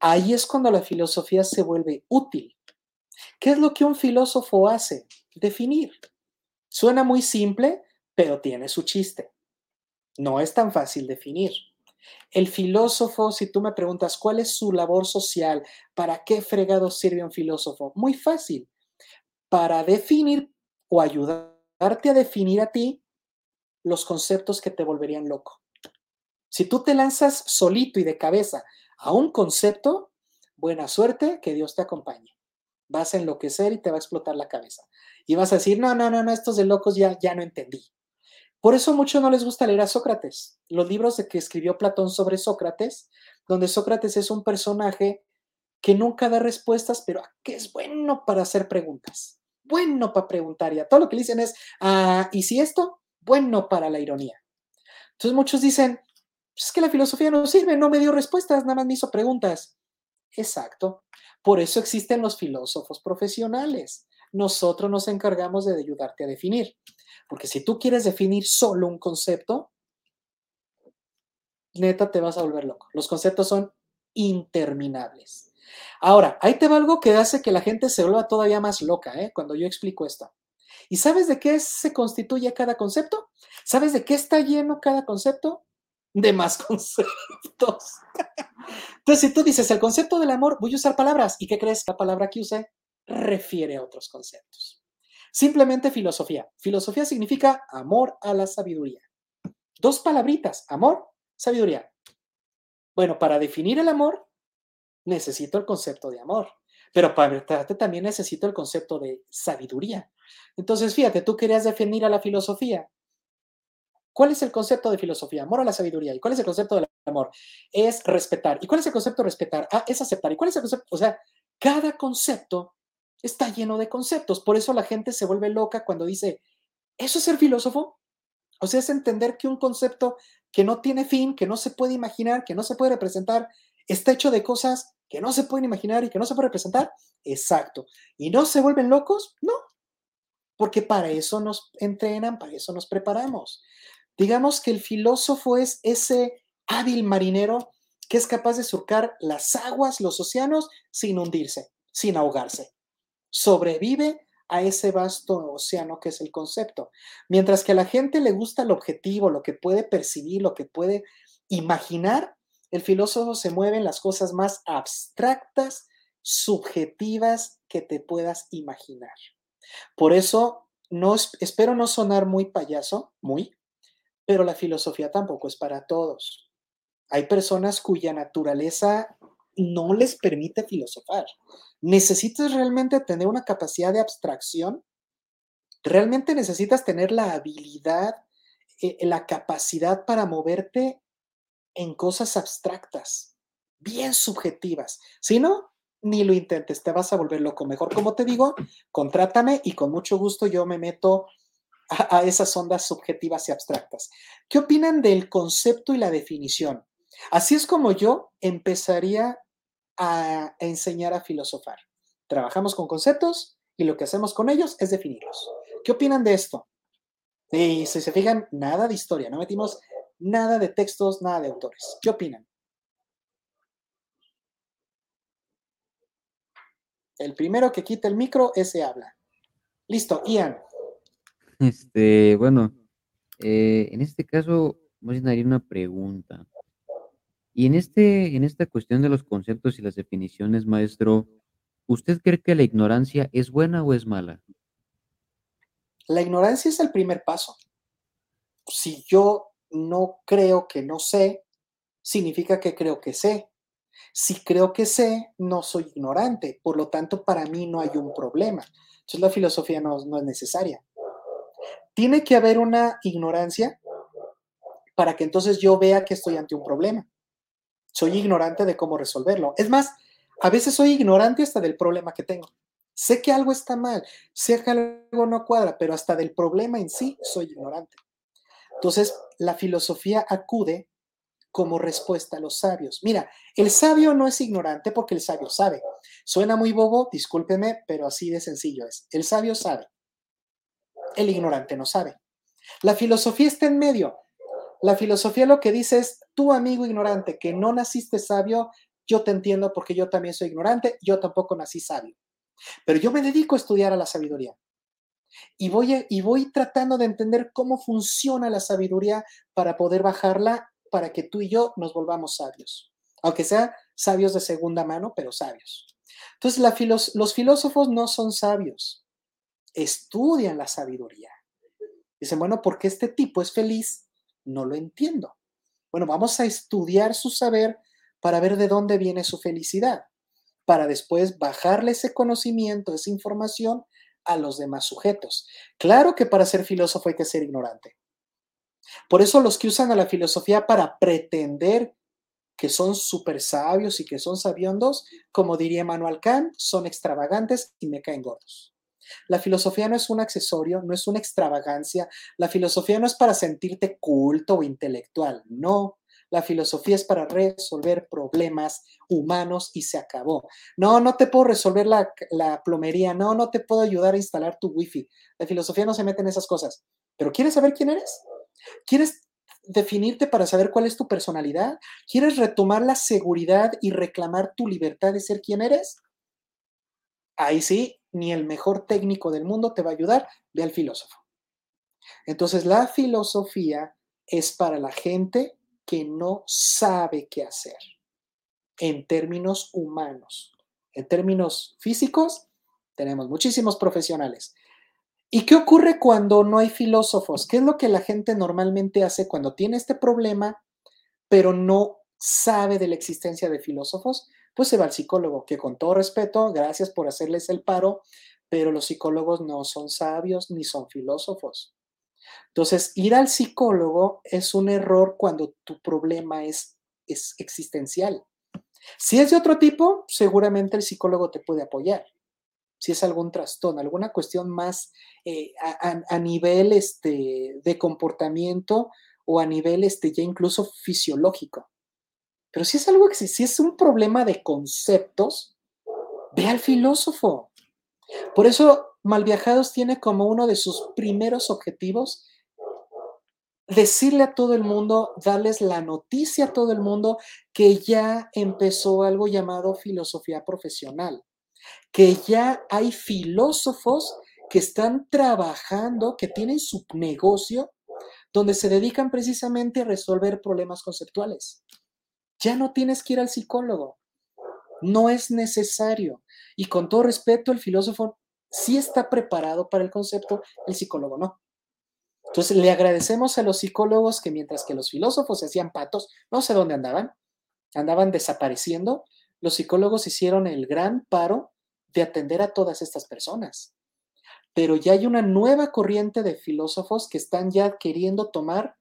Ahí es cuando la filosofía se vuelve útil. ¿Qué es lo que un filósofo hace? Definir. Suena muy simple, pero tiene su chiste. No es tan fácil definir. El filósofo, si tú me preguntas cuál es su labor social, ¿para qué fregado sirve un filósofo? Muy fácil, para definir o ayudarte a definir a ti los conceptos que te volverían loco. Si tú te lanzas solito y de cabeza a un concepto, buena suerte, que Dios te acompañe. Vas a enloquecer y te va a explotar la cabeza. Y vas a decir, no, no, no, no, estos de locos ya, ya no entendí. Por eso mucho no les gusta leer a Sócrates. Los libros de que escribió Platón sobre Sócrates, donde Sócrates es un personaje que nunca da respuestas, pero que es bueno para hacer preguntas. Bueno para preguntar. Y a todo lo que le dicen es, ah, ¿y si esto? Bueno para la ironía. Entonces muchos dicen, pues es que la filosofía no sirve, no me dio respuestas, nada más me hizo preguntas. Exacto. Por eso existen los filósofos profesionales. Nosotros nos encargamos de ayudarte a definir. Porque si tú quieres definir solo un concepto, neta te vas a volver loco. Los conceptos son interminables. Ahora, ahí te va algo que hace que la gente se vuelva todavía más loca, ¿eh? Cuando yo explico esto. ¿Y sabes de qué se constituye cada concepto? ¿Sabes de qué está lleno cada concepto? De más conceptos. Entonces, si tú dices el concepto del amor, voy a usar palabras. ¿Y qué crees? La palabra que use refiere a otros conceptos. Simplemente filosofía. Filosofía significa amor a la sabiduría. Dos palabritas, amor, sabiduría. Bueno, para definir el amor, necesito el concepto de amor, pero para tratarte también necesito el concepto de sabiduría. Entonces, fíjate, tú querías definir a la filosofía. ¿Cuál es el concepto de filosofía? Amor a la sabiduría. ¿Y cuál es el concepto del amor? Es respetar. ¿Y cuál es el concepto de respetar? Ah, es aceptar. ¿Y cuál es el concepto? O sea, cada concepto está lleno de conceptos. Por eso la gente se vuelve loca cuando dice, ¿eso es ser filósofo? O sea, es entender que un concepto que no tiene fin, que no se puede imaginar, que no se puede representar, está hecho de cosas que no se pueden imaginar y que no se puede representar. Exacto. ¿Y no se vuelven locos? No. Porque para eso nos entrenan, para eso nos preparamos. Digamos que el filósofo es ese hábil marinero que es capaz de surcar las aguas, los océanos, sin hundirse, sin ahogarse sobrevive a ese vasto océano que es el concepto. Mientras que a la gente le gusta el objetivo, lo que puede percibir, lo que puede imaginar, el filósofo se mueve en las cosas más abstractas, subjetivas que te puedas imaginar. Por eso, no, espero no sonar muy payaso, muy, pero la filosofía tampoco es para todos. Hay personas cuya naturaleza no les permite filosofar. ¿Necesitas realmente tener una capacidad de abstracción? ¿Realmente necesitas tener la habilidad, eh, la capacidad para moverte en cosas abstractas, bien subjetivas? Si no, ni lo intentes, te vas a volver loco. Mejor, como te digo, contrátame y con mucho gusto yo me meto a, a esas ondas subjetivas y abstractas. ¿Qué opinan del concepto y la definición? Así es como yo empezaría a enseñar a filosofar. Trabajamos con conceptos y lo que hacemos con ellos es definirlos. ¿Qué opinan de esto? Y si se fijan, nada de historia, no metimos nada de textos, nada de autores. ¿Qué opinan? El primero que quita el micro, ese habla. Listo, Ian. Este, bueno, eh, en este caso, voy a hacer una pregunta. Y en, este, en esta cuestión de los conceptos y las definiciones, maestro, ¿usted cree que la ignorancia es buena o es mala? La ignorancia es el primer paso. Si yo no creo que no sé, significa que creo que sé. Si creo que sé, no soy ignorante. Por lo tanto, para mí no hay un problema. Entonces la filosofía no, no es necesaria. Tiene que haber una ignorancia para que entonces yo vea que estoy ante un problema soy ignorante de cómo resolverlo. Es más, a veces soy ignorante hasta del problema que tengo. Sé que algo está mal, sé que algo no cuadra, pero hasta del problema en sí soy ignorante. Entonces, la filosofía acude como respuesta a los sabios. Mira, el sabio no es ignorante porque el sabio sabe. Suena muy bobo, discúlpeme, pero así de sencillo es. El sabio sabe. El ignorante no sabe. La filosofía está en medio. La filosofía lo que dice es, tú amigo ignorante, que no naciste sabio, yo te entiendo porque yo también soy ignorante, yo tampoco nací sabio. Pero yo me dedico a estudiar a la sabiduría. Y voy, y voy tratando de entender cómo funciona la sabiduría para poder bajarla para que tú y yo nos volvamos sabios. Aunque sea sabios de segunda mano, pero sabios. Entonces, la los filósofos no son sabios, estudian la sabiduría. Dicen, bueno, porque este tipo es feliz, no lo entiendo. Bueno, vamos a estudiar su saber para ver de dónde viene su felicidad. para después bajarle ese conocimiento, esa información a los demás sujetos. Claro que para ser filósofo hay que ser ignorante. Por eso los que usan a la filosofía para pretender que son súper sabios y que son sabiondos, como diría Manuel Kant, son extravagantes y me caen gordos. La filosofía no es un accesorio, no es una extravagancia. La filosofía no es para sentirte culto o intelectual, no. La filosofía es para resolver problemas humanos y se acabó. No, no te puedo resolver la, la, plomería, no, no te puedo ayudar a instalar tu wifi. La filosofía no se mete en esas cosas. Pero ¿quieres saber quién eres? ¿Quieres definirte para saber cuál es tu personalidad? ¿Quieres retomar la seguridad y reclamar tu libertad de ser quien eres? Ahí sí, ni el mejor técnico del mundo te va a ayudar, ve al filósofo. Entonces, la filosofía es para la gente que no sabe qué hacer en términos humanos. En términos físicos, tenemos muchísimos profesionales. ¿Y qué ocurre cuando no hay filósofos? ¿Qué es lo que la gente normalmente hace cuando tiene este problema, pero no sabe de la existencia de filósofos? Pues se va al psicólogo, que con todo respeto, gracias por hacerles el paro, pero los psicólogos no son sabios ni son filósofos. Entonces, ir al psicólogo es un error cuando tu problema es, es existencial. Si es de otro tipo, seguramente el psicólogo te puede apoyar. Si es algún trastorno, alguna cuestión más eh, a, nivel este, de comportamiento o a nivel este, ya incluso fisiológico. Pero si es algo que si es un problema de conceptos, ve al filósofo. Por eso Malviajados tiene como uno de sus primeros objetivos decirle a todo el mundo, darles la noticia a todo el mundo que ya empezó algo llamado filosofía profesional, que ya hay filósofos que están trabajando, que tienen su negocio, donde se dedican precisamente a resolver problemas conceptuales. Ya no tienes que ir al psicólogo, no es necesario. Y con todo respeto, el filósofo sí está preparado para el concepto, el psicólogo no. Entonces le agradecemos a los psicólogos que mientras que los filósofos se hacían patos, no sé dónde andaban, andaban desapareciendo, los psicólogos hicieron el gran paro de atender a todas estas personas. Pero ya hay una nueva corriente de filósofos que están ya queriendo tomar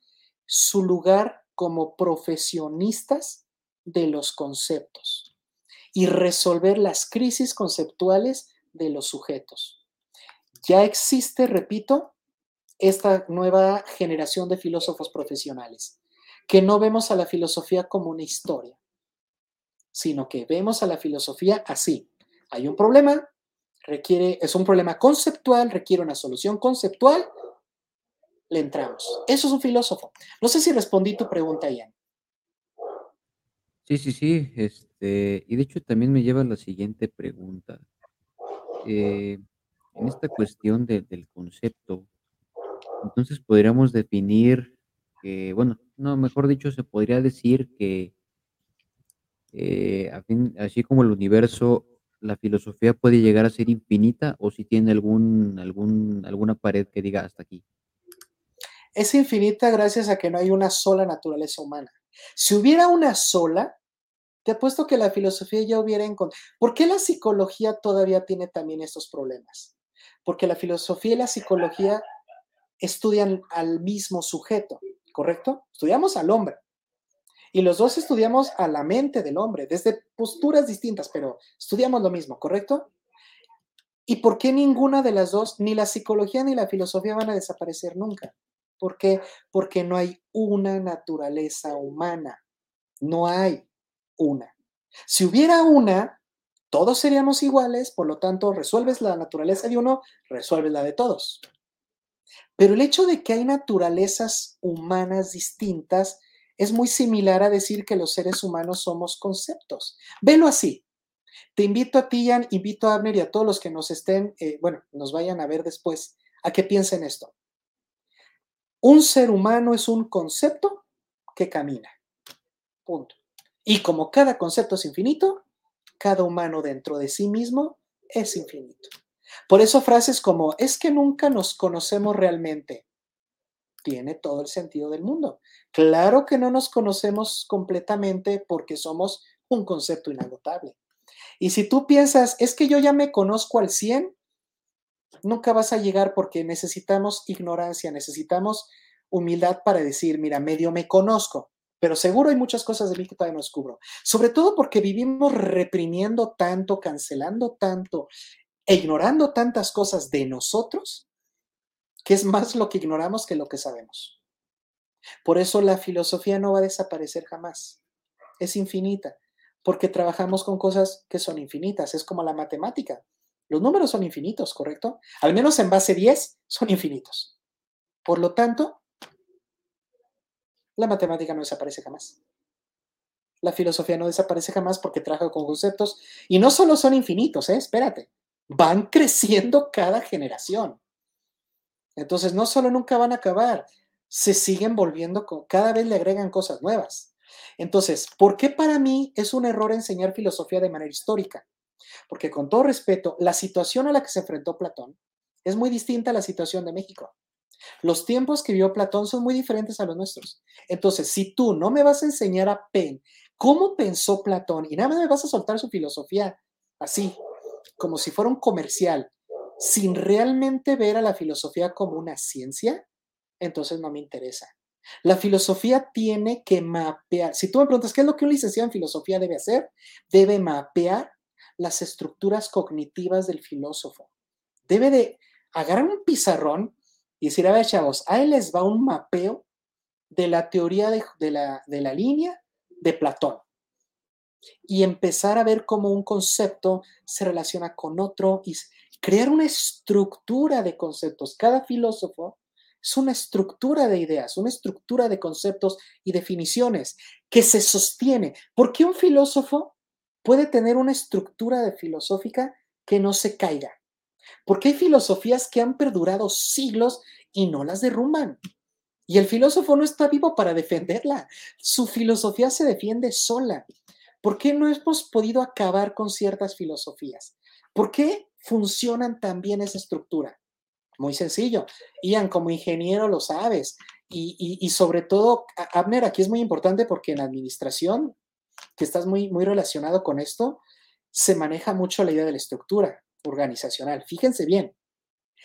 su lugar como profesionistas de los conceptos y resolver las crisis conceptuales de los sujetos. Ya existe, repito, esta nueva generación de filósofos profesionales, que no vemos a la filosofía como una historia, sino que vemos a la filosofía así. Hay un problema, requiere, es un problema conceptual, requiere una solución conceptual, le entramos. Eso es un filósofo. No sé si respondí tu pregunta, Ian. Sí, sí, sí. Este, y de hecho también me lleva a la siguiente pregunta. Eh, en esta cuestión del concepto, entonces podríamos definir que, bueno, no, mejor dicho, se podría decir que eh, así como el universo, la filosofía puede llegar a ser infinita o si tiene algún, algún, alguna pared que diga hasta aquí. Es infinita gracias a que no hay una sola naturaleza humana. Si hubiera una sola, te apuesto que la filosofía ya hubiera encontrado. ¿Por qué la psicología todavía tiene también estos problemas? Porque la filosofía y la psicología estudian al mismo sujeto, ¿correcto? Estudiamos al hombre. Y los dos estudiamos a la mente del hombre, desde posturas distintas, pero estudiamos lo mismo, ¿correcto? ¿Y por qué ninguna de las dos, ni la psicología ni la filosofía van a desaparecer nunca? ¿Por qué? Porque no hay una naturaleza humana. No hay una. Si hubiera una, todos seríamos iguales, por lo tanto, resuelves la naturaleza de uno, resuelves la de todos. Pero el hecho de que hay naturalezas humanas distintas es muy similar a decir que los seres humanos somos conceptos. Velo así. Te invito a ti, Jan, invito a Abner y a todos los que nos estén, eh, bueno, nos vayan a ver después, a que piensen esto. Un ser humano es un concepto que camina. Punto. Y como cada concepto es infinito, cada humano dentro de sí mismo es infinito. Por eso frases como, es que nunca nos conocemos realmente, tiene todo el sentido del mundo. Claro que no nos conocemos completamente porque somos un concepto inagotable. Y si tú piensas, es que yo ya me conozco al 100, nunca vas a llegar porque necesitamos ignorancia, necesitamos humildad para decir, mira, medio me conozco, pero seguro hay muchas cosas de mí que todavía no descubro. Sobre todo porque vivimos reprimiendo tanto, cancelando tanto e ignorando tantas cosas de nosotros, que es más lo que ignoramos que lo que sabemos. Por eso la filosofía no va a desaparecer jamás. Es infinita, porque trabajamos con cosas que son infinitas. Es como la matemática. Los números son infinitos, ¿correcto? Al menos en base 10 son infinitos. Por lo tanto, la matemática no desaparece jamás. La filosofía no desaparece jamás porque trabaja con conceptos y no solo son infinitos, ¿eh? espérate, van creciendo cada generación. Entonces, no solo nunca van a acabar, se siguen volviendo, con, cada vez le agregan cosas nuevas. Entonces, ¿por qué para mí es un error enseñar filosofía de manera histórica? Porque con todo respeto, la situación a la que se enfrentó Platón es muy distinta a la situación de México. Los tiempos que vio Platón son muy diferentes a los nuestros. Entonces, si tú no me vas a enseñar a Pen cómo pensó Platón y nada más me vas a soltar su filosofía así, como si fuera un comercial, sin realmente ver a la filosofía como una ciencia, entonces no me interesa. La filosofía tiene que mapear. Si tú me preguntas qué es lo que un licenciado en filosofía debe hacer, debe mapear las estructuras cognitivas del filósofo. Debe de agarrar un pizarrón y decir, a ver, chavos, ahí les va un mapeo de la teoría de, la, de la línea de Platón y empezar a ver cómo un concepto se relaciona con otro y crear una estructura de conceptos. Cada filósofo es una estructura de ideas, una estructura de conceptos y definiciones que se sostiene. ¿Por qué un filósofo puede tener una estructura de filosófica que no se caiga? Porque hay filosofías que han perdurado siglos y no las derrumban. Y el filósofo no está vivo para defenderla. Su filosofía se defiende sola. ¿Por qué no hemos podido acabar con ciertas filosofías? ¿Por qué funcionan tan bien esa estructura? Muy sencillo. Ian, como ingeniero lo sabes. Y, sobre todo, Abner, aquí es muy importante porque en administración, que estás muy, muy relacionado con esto, se maneja mucho la idea de la estructura organizacional. Fíjense bien,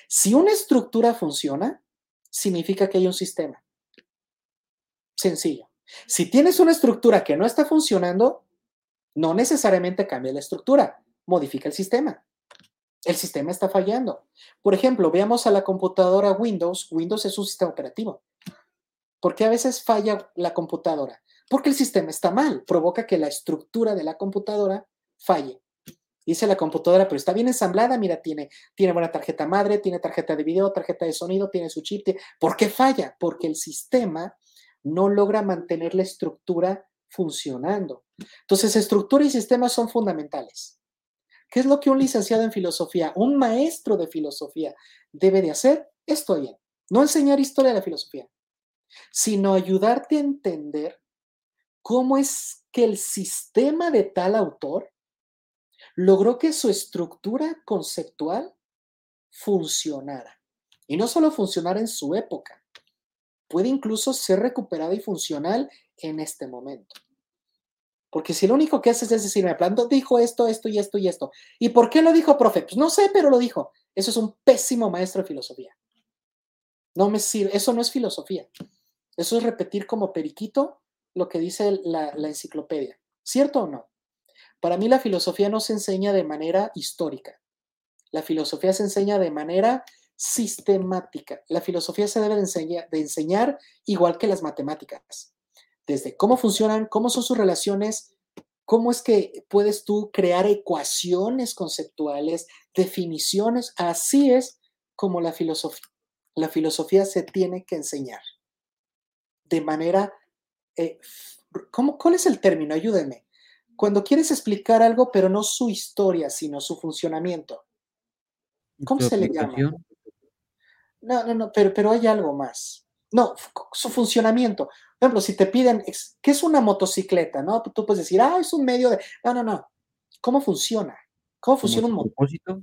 si una estructura funciona, significa que hay un sistema. Sencillo. Si tienes una estructura que no está funcionando, no necesariamente cambia la estructura, modifica el sistema el sistema está fallando. Por ejemplo, veamos a la computadora Windows. Windows es un sistema operativo. ¿Por qué a veces falla la computadora? Porque el sistema está mal, provoca que la estructura de la computadora falle. Dice la computadora, pero está bien ensamblada, mira, tiene, tiene buena tarjeta madre, tiene tarjeta de video, tarjeta de sonido, tiene su chip. ¿Por qué falla? Porque el sistema no logra mantener la estructura funcionando. Entonces, estructura y sistema son fundamentales. ¿Qué es lo que un licenciado en filosofía, un maestro de filosofía debe de hacer? Esto bien. No enseñar historia de la filosofía, sino ayudarte a entender cómo es que el sistema de tal autor logró que su estructura conceptual funcionara. Y no solo funcionara en su época, puede incluso ser recuperada y funcional en este momento. Porque si lo único que haces es decirme, Planto dijo esto, esto y esto y esto. ¿Y por qué lo dijo, profe? Pues no sé, pero lo dijo. Eso es un pésimo maestro de filosofía. No me sirve, eso no es filosofía. Eso es repetir como periquito lo que dice la enciclopedia. ¿Cierto o no? Para mí la filosofía no se enseña de manera histórica. La filosofía se enseña de manera sistemática. La filosofía se debe de enseñar, igual que las matemáticas desde cómo funcionan, cómo son sus relaciones, cómo es que puedes tú crear ecuaciones conceptuales, definiciones. Así es como la filosofía, la filosofía se tiene que enseñar. De manera, eh, ¿cómo, ¿cuál es el término? Ayúdenme. Cuando quieres explicar algo, pero no su historia, sino su funcionamiento. ¿Cómo se le llama? No, no, no, pero, pero hay algo más. No, su funcionamiento. Por ejemplo, si te piden, ¿qué es una motocicleta? ¿No? Tú puedes decir, ah, es un medio de. No, no, no. ¿Cómo funciona? ¿Cómo funciona un propósito?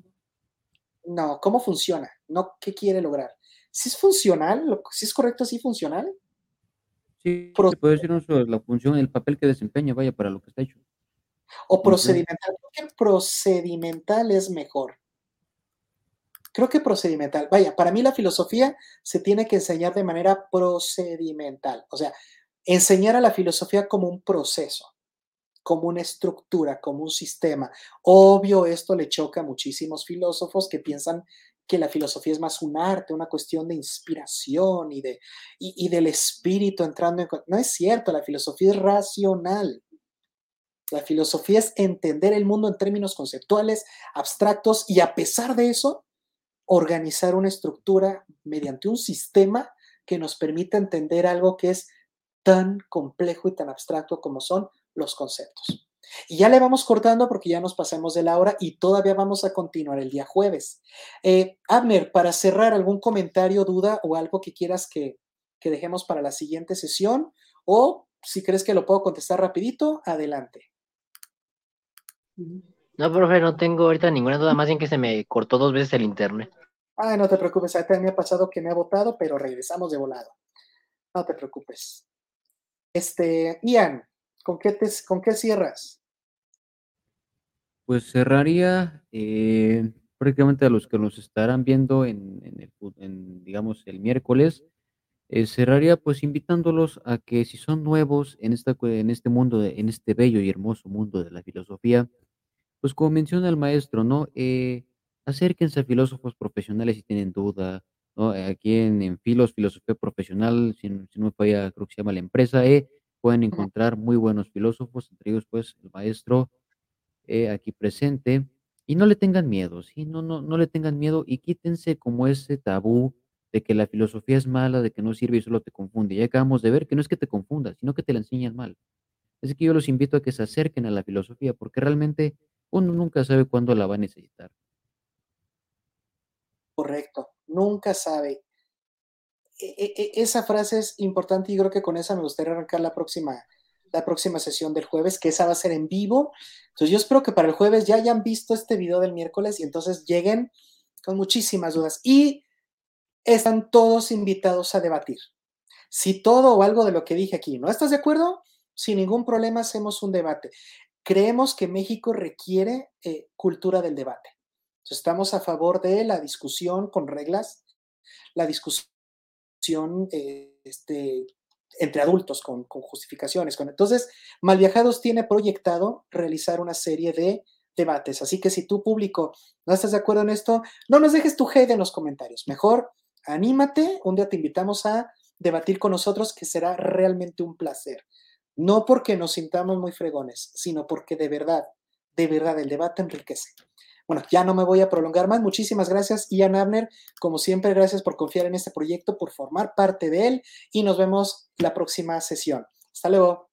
No, ¿cómo funciona? No, ¿qué quiere lograr? Si es funcional, si es correcto, sí funcional. Sí, se puede decir la función, el papel que desempeña, vaya, para lo que está hecho. O procedimental. Creo que procedimental es mejor. Creo que procedimental. Vaya, para mí la filosofía se tiene que enseñar de manera procedimental. O sea, enseñar a la filosofía como un proceso, como una estructura, como un sistema. Obvio, esto le choca a muchísimos filósofos que piensan que la filosofía es más un arte, una cuestión de inspiración y, de, y, del espíritu entrando en... No es cierto, la filosofía es racional. La filosofía es entender el mundo en términos conceptuales, abstractos y a pesar de eso, organizar una estructura mediante un sistema que nos permita entender algo que es tan complejo y tan abstracto como son los conceptos. Y ya le vamos cortando porque ya nos pasamos de la hora y todavía vamos a continuar el día jueves. Eh, Abner, para cerrar, ¿algún comentario, duda o algo que quieras que, que dejemos para la siguiente sesión? O si crees que lo puedo contestar rapidito, adelante. No, profe, no tengo ahorita ninguna duda, más bien que se me cortó dos veces el internet. Ah, no te preocupes, a me ha pasado que me ha votado, pero regresamos de volado. No te preocupes. Este, Ian, ¿con qué, te, con qué cierras? Pues cerraría eh, prácticamente a los que nos estarán viendo en, el, digamos, el miércoles. Eh, cerraría pues invitándolos a que si son nuevos en, esta, en este mundo, en este bello y hermoso mundo de la filosofía, pues como menciona el maestro, ¿no? Eh, acérquense a filósofos profesionales si tienen duda, ¿no? Aquí en, Filos, Filosofía Profesional, si, no me falla, creo que se llama la empresa, pueden encontrar muy buenos filósofos, entre ellos pues el maestro eh, aquí presente, y no le tengan miedo, ¿sí? No, no, no le tengan miedo y quítense como ese tabú de que la filosofía es mala, de que no sirve y solo te confunde. Ya acabamos de ver que no es que te confunda, sino que te la enseñan mal. Así que yo los invito a que se acerquen a la filosofía, porque realmente uno nunca sabe cuándo la va a necesitar. Correcto, nunca sabe. E, e, e, esa frase es importante y creo que con esa me gustaría arrancar la próxima, la próxima sesión del jueves, que esa va a ser en vivo. Entonces yo espero que para el jueves ya hayan visto este video del miércoles y entonces lleguen con muchísimas dudas. Y están todos invitados a debatir. Si todo o algo de lo que dije aquí no estás de acuerdo, sin ningún problema hacemos un debate. Creemos que México requiere eh, cultura del debate. Entonces, estamos a favor de la discusión con reglas, la discusión eh, este, entre adultos con, justificaciones. Con, entonces, Malviajados tiene proyectado realizar una serie de debates. Así que si tu público no estás de acuerdo en esto, no nos dejes tu hate en los comentarios. Mejor anímate, un día te invitamos a debatir con nosotros, que será realmente un placer. No porque nos sintamos muy fregones, sino porque de verdad, de verdad, el debate enriquece. Bueno, ya no me voy a prolongar más. Muchísimas gracias, Ian Abner. Como siempre, gracias por confiar en este proyecto, por formar parte de él y nos vemos la próxima sesión. Hasta luego.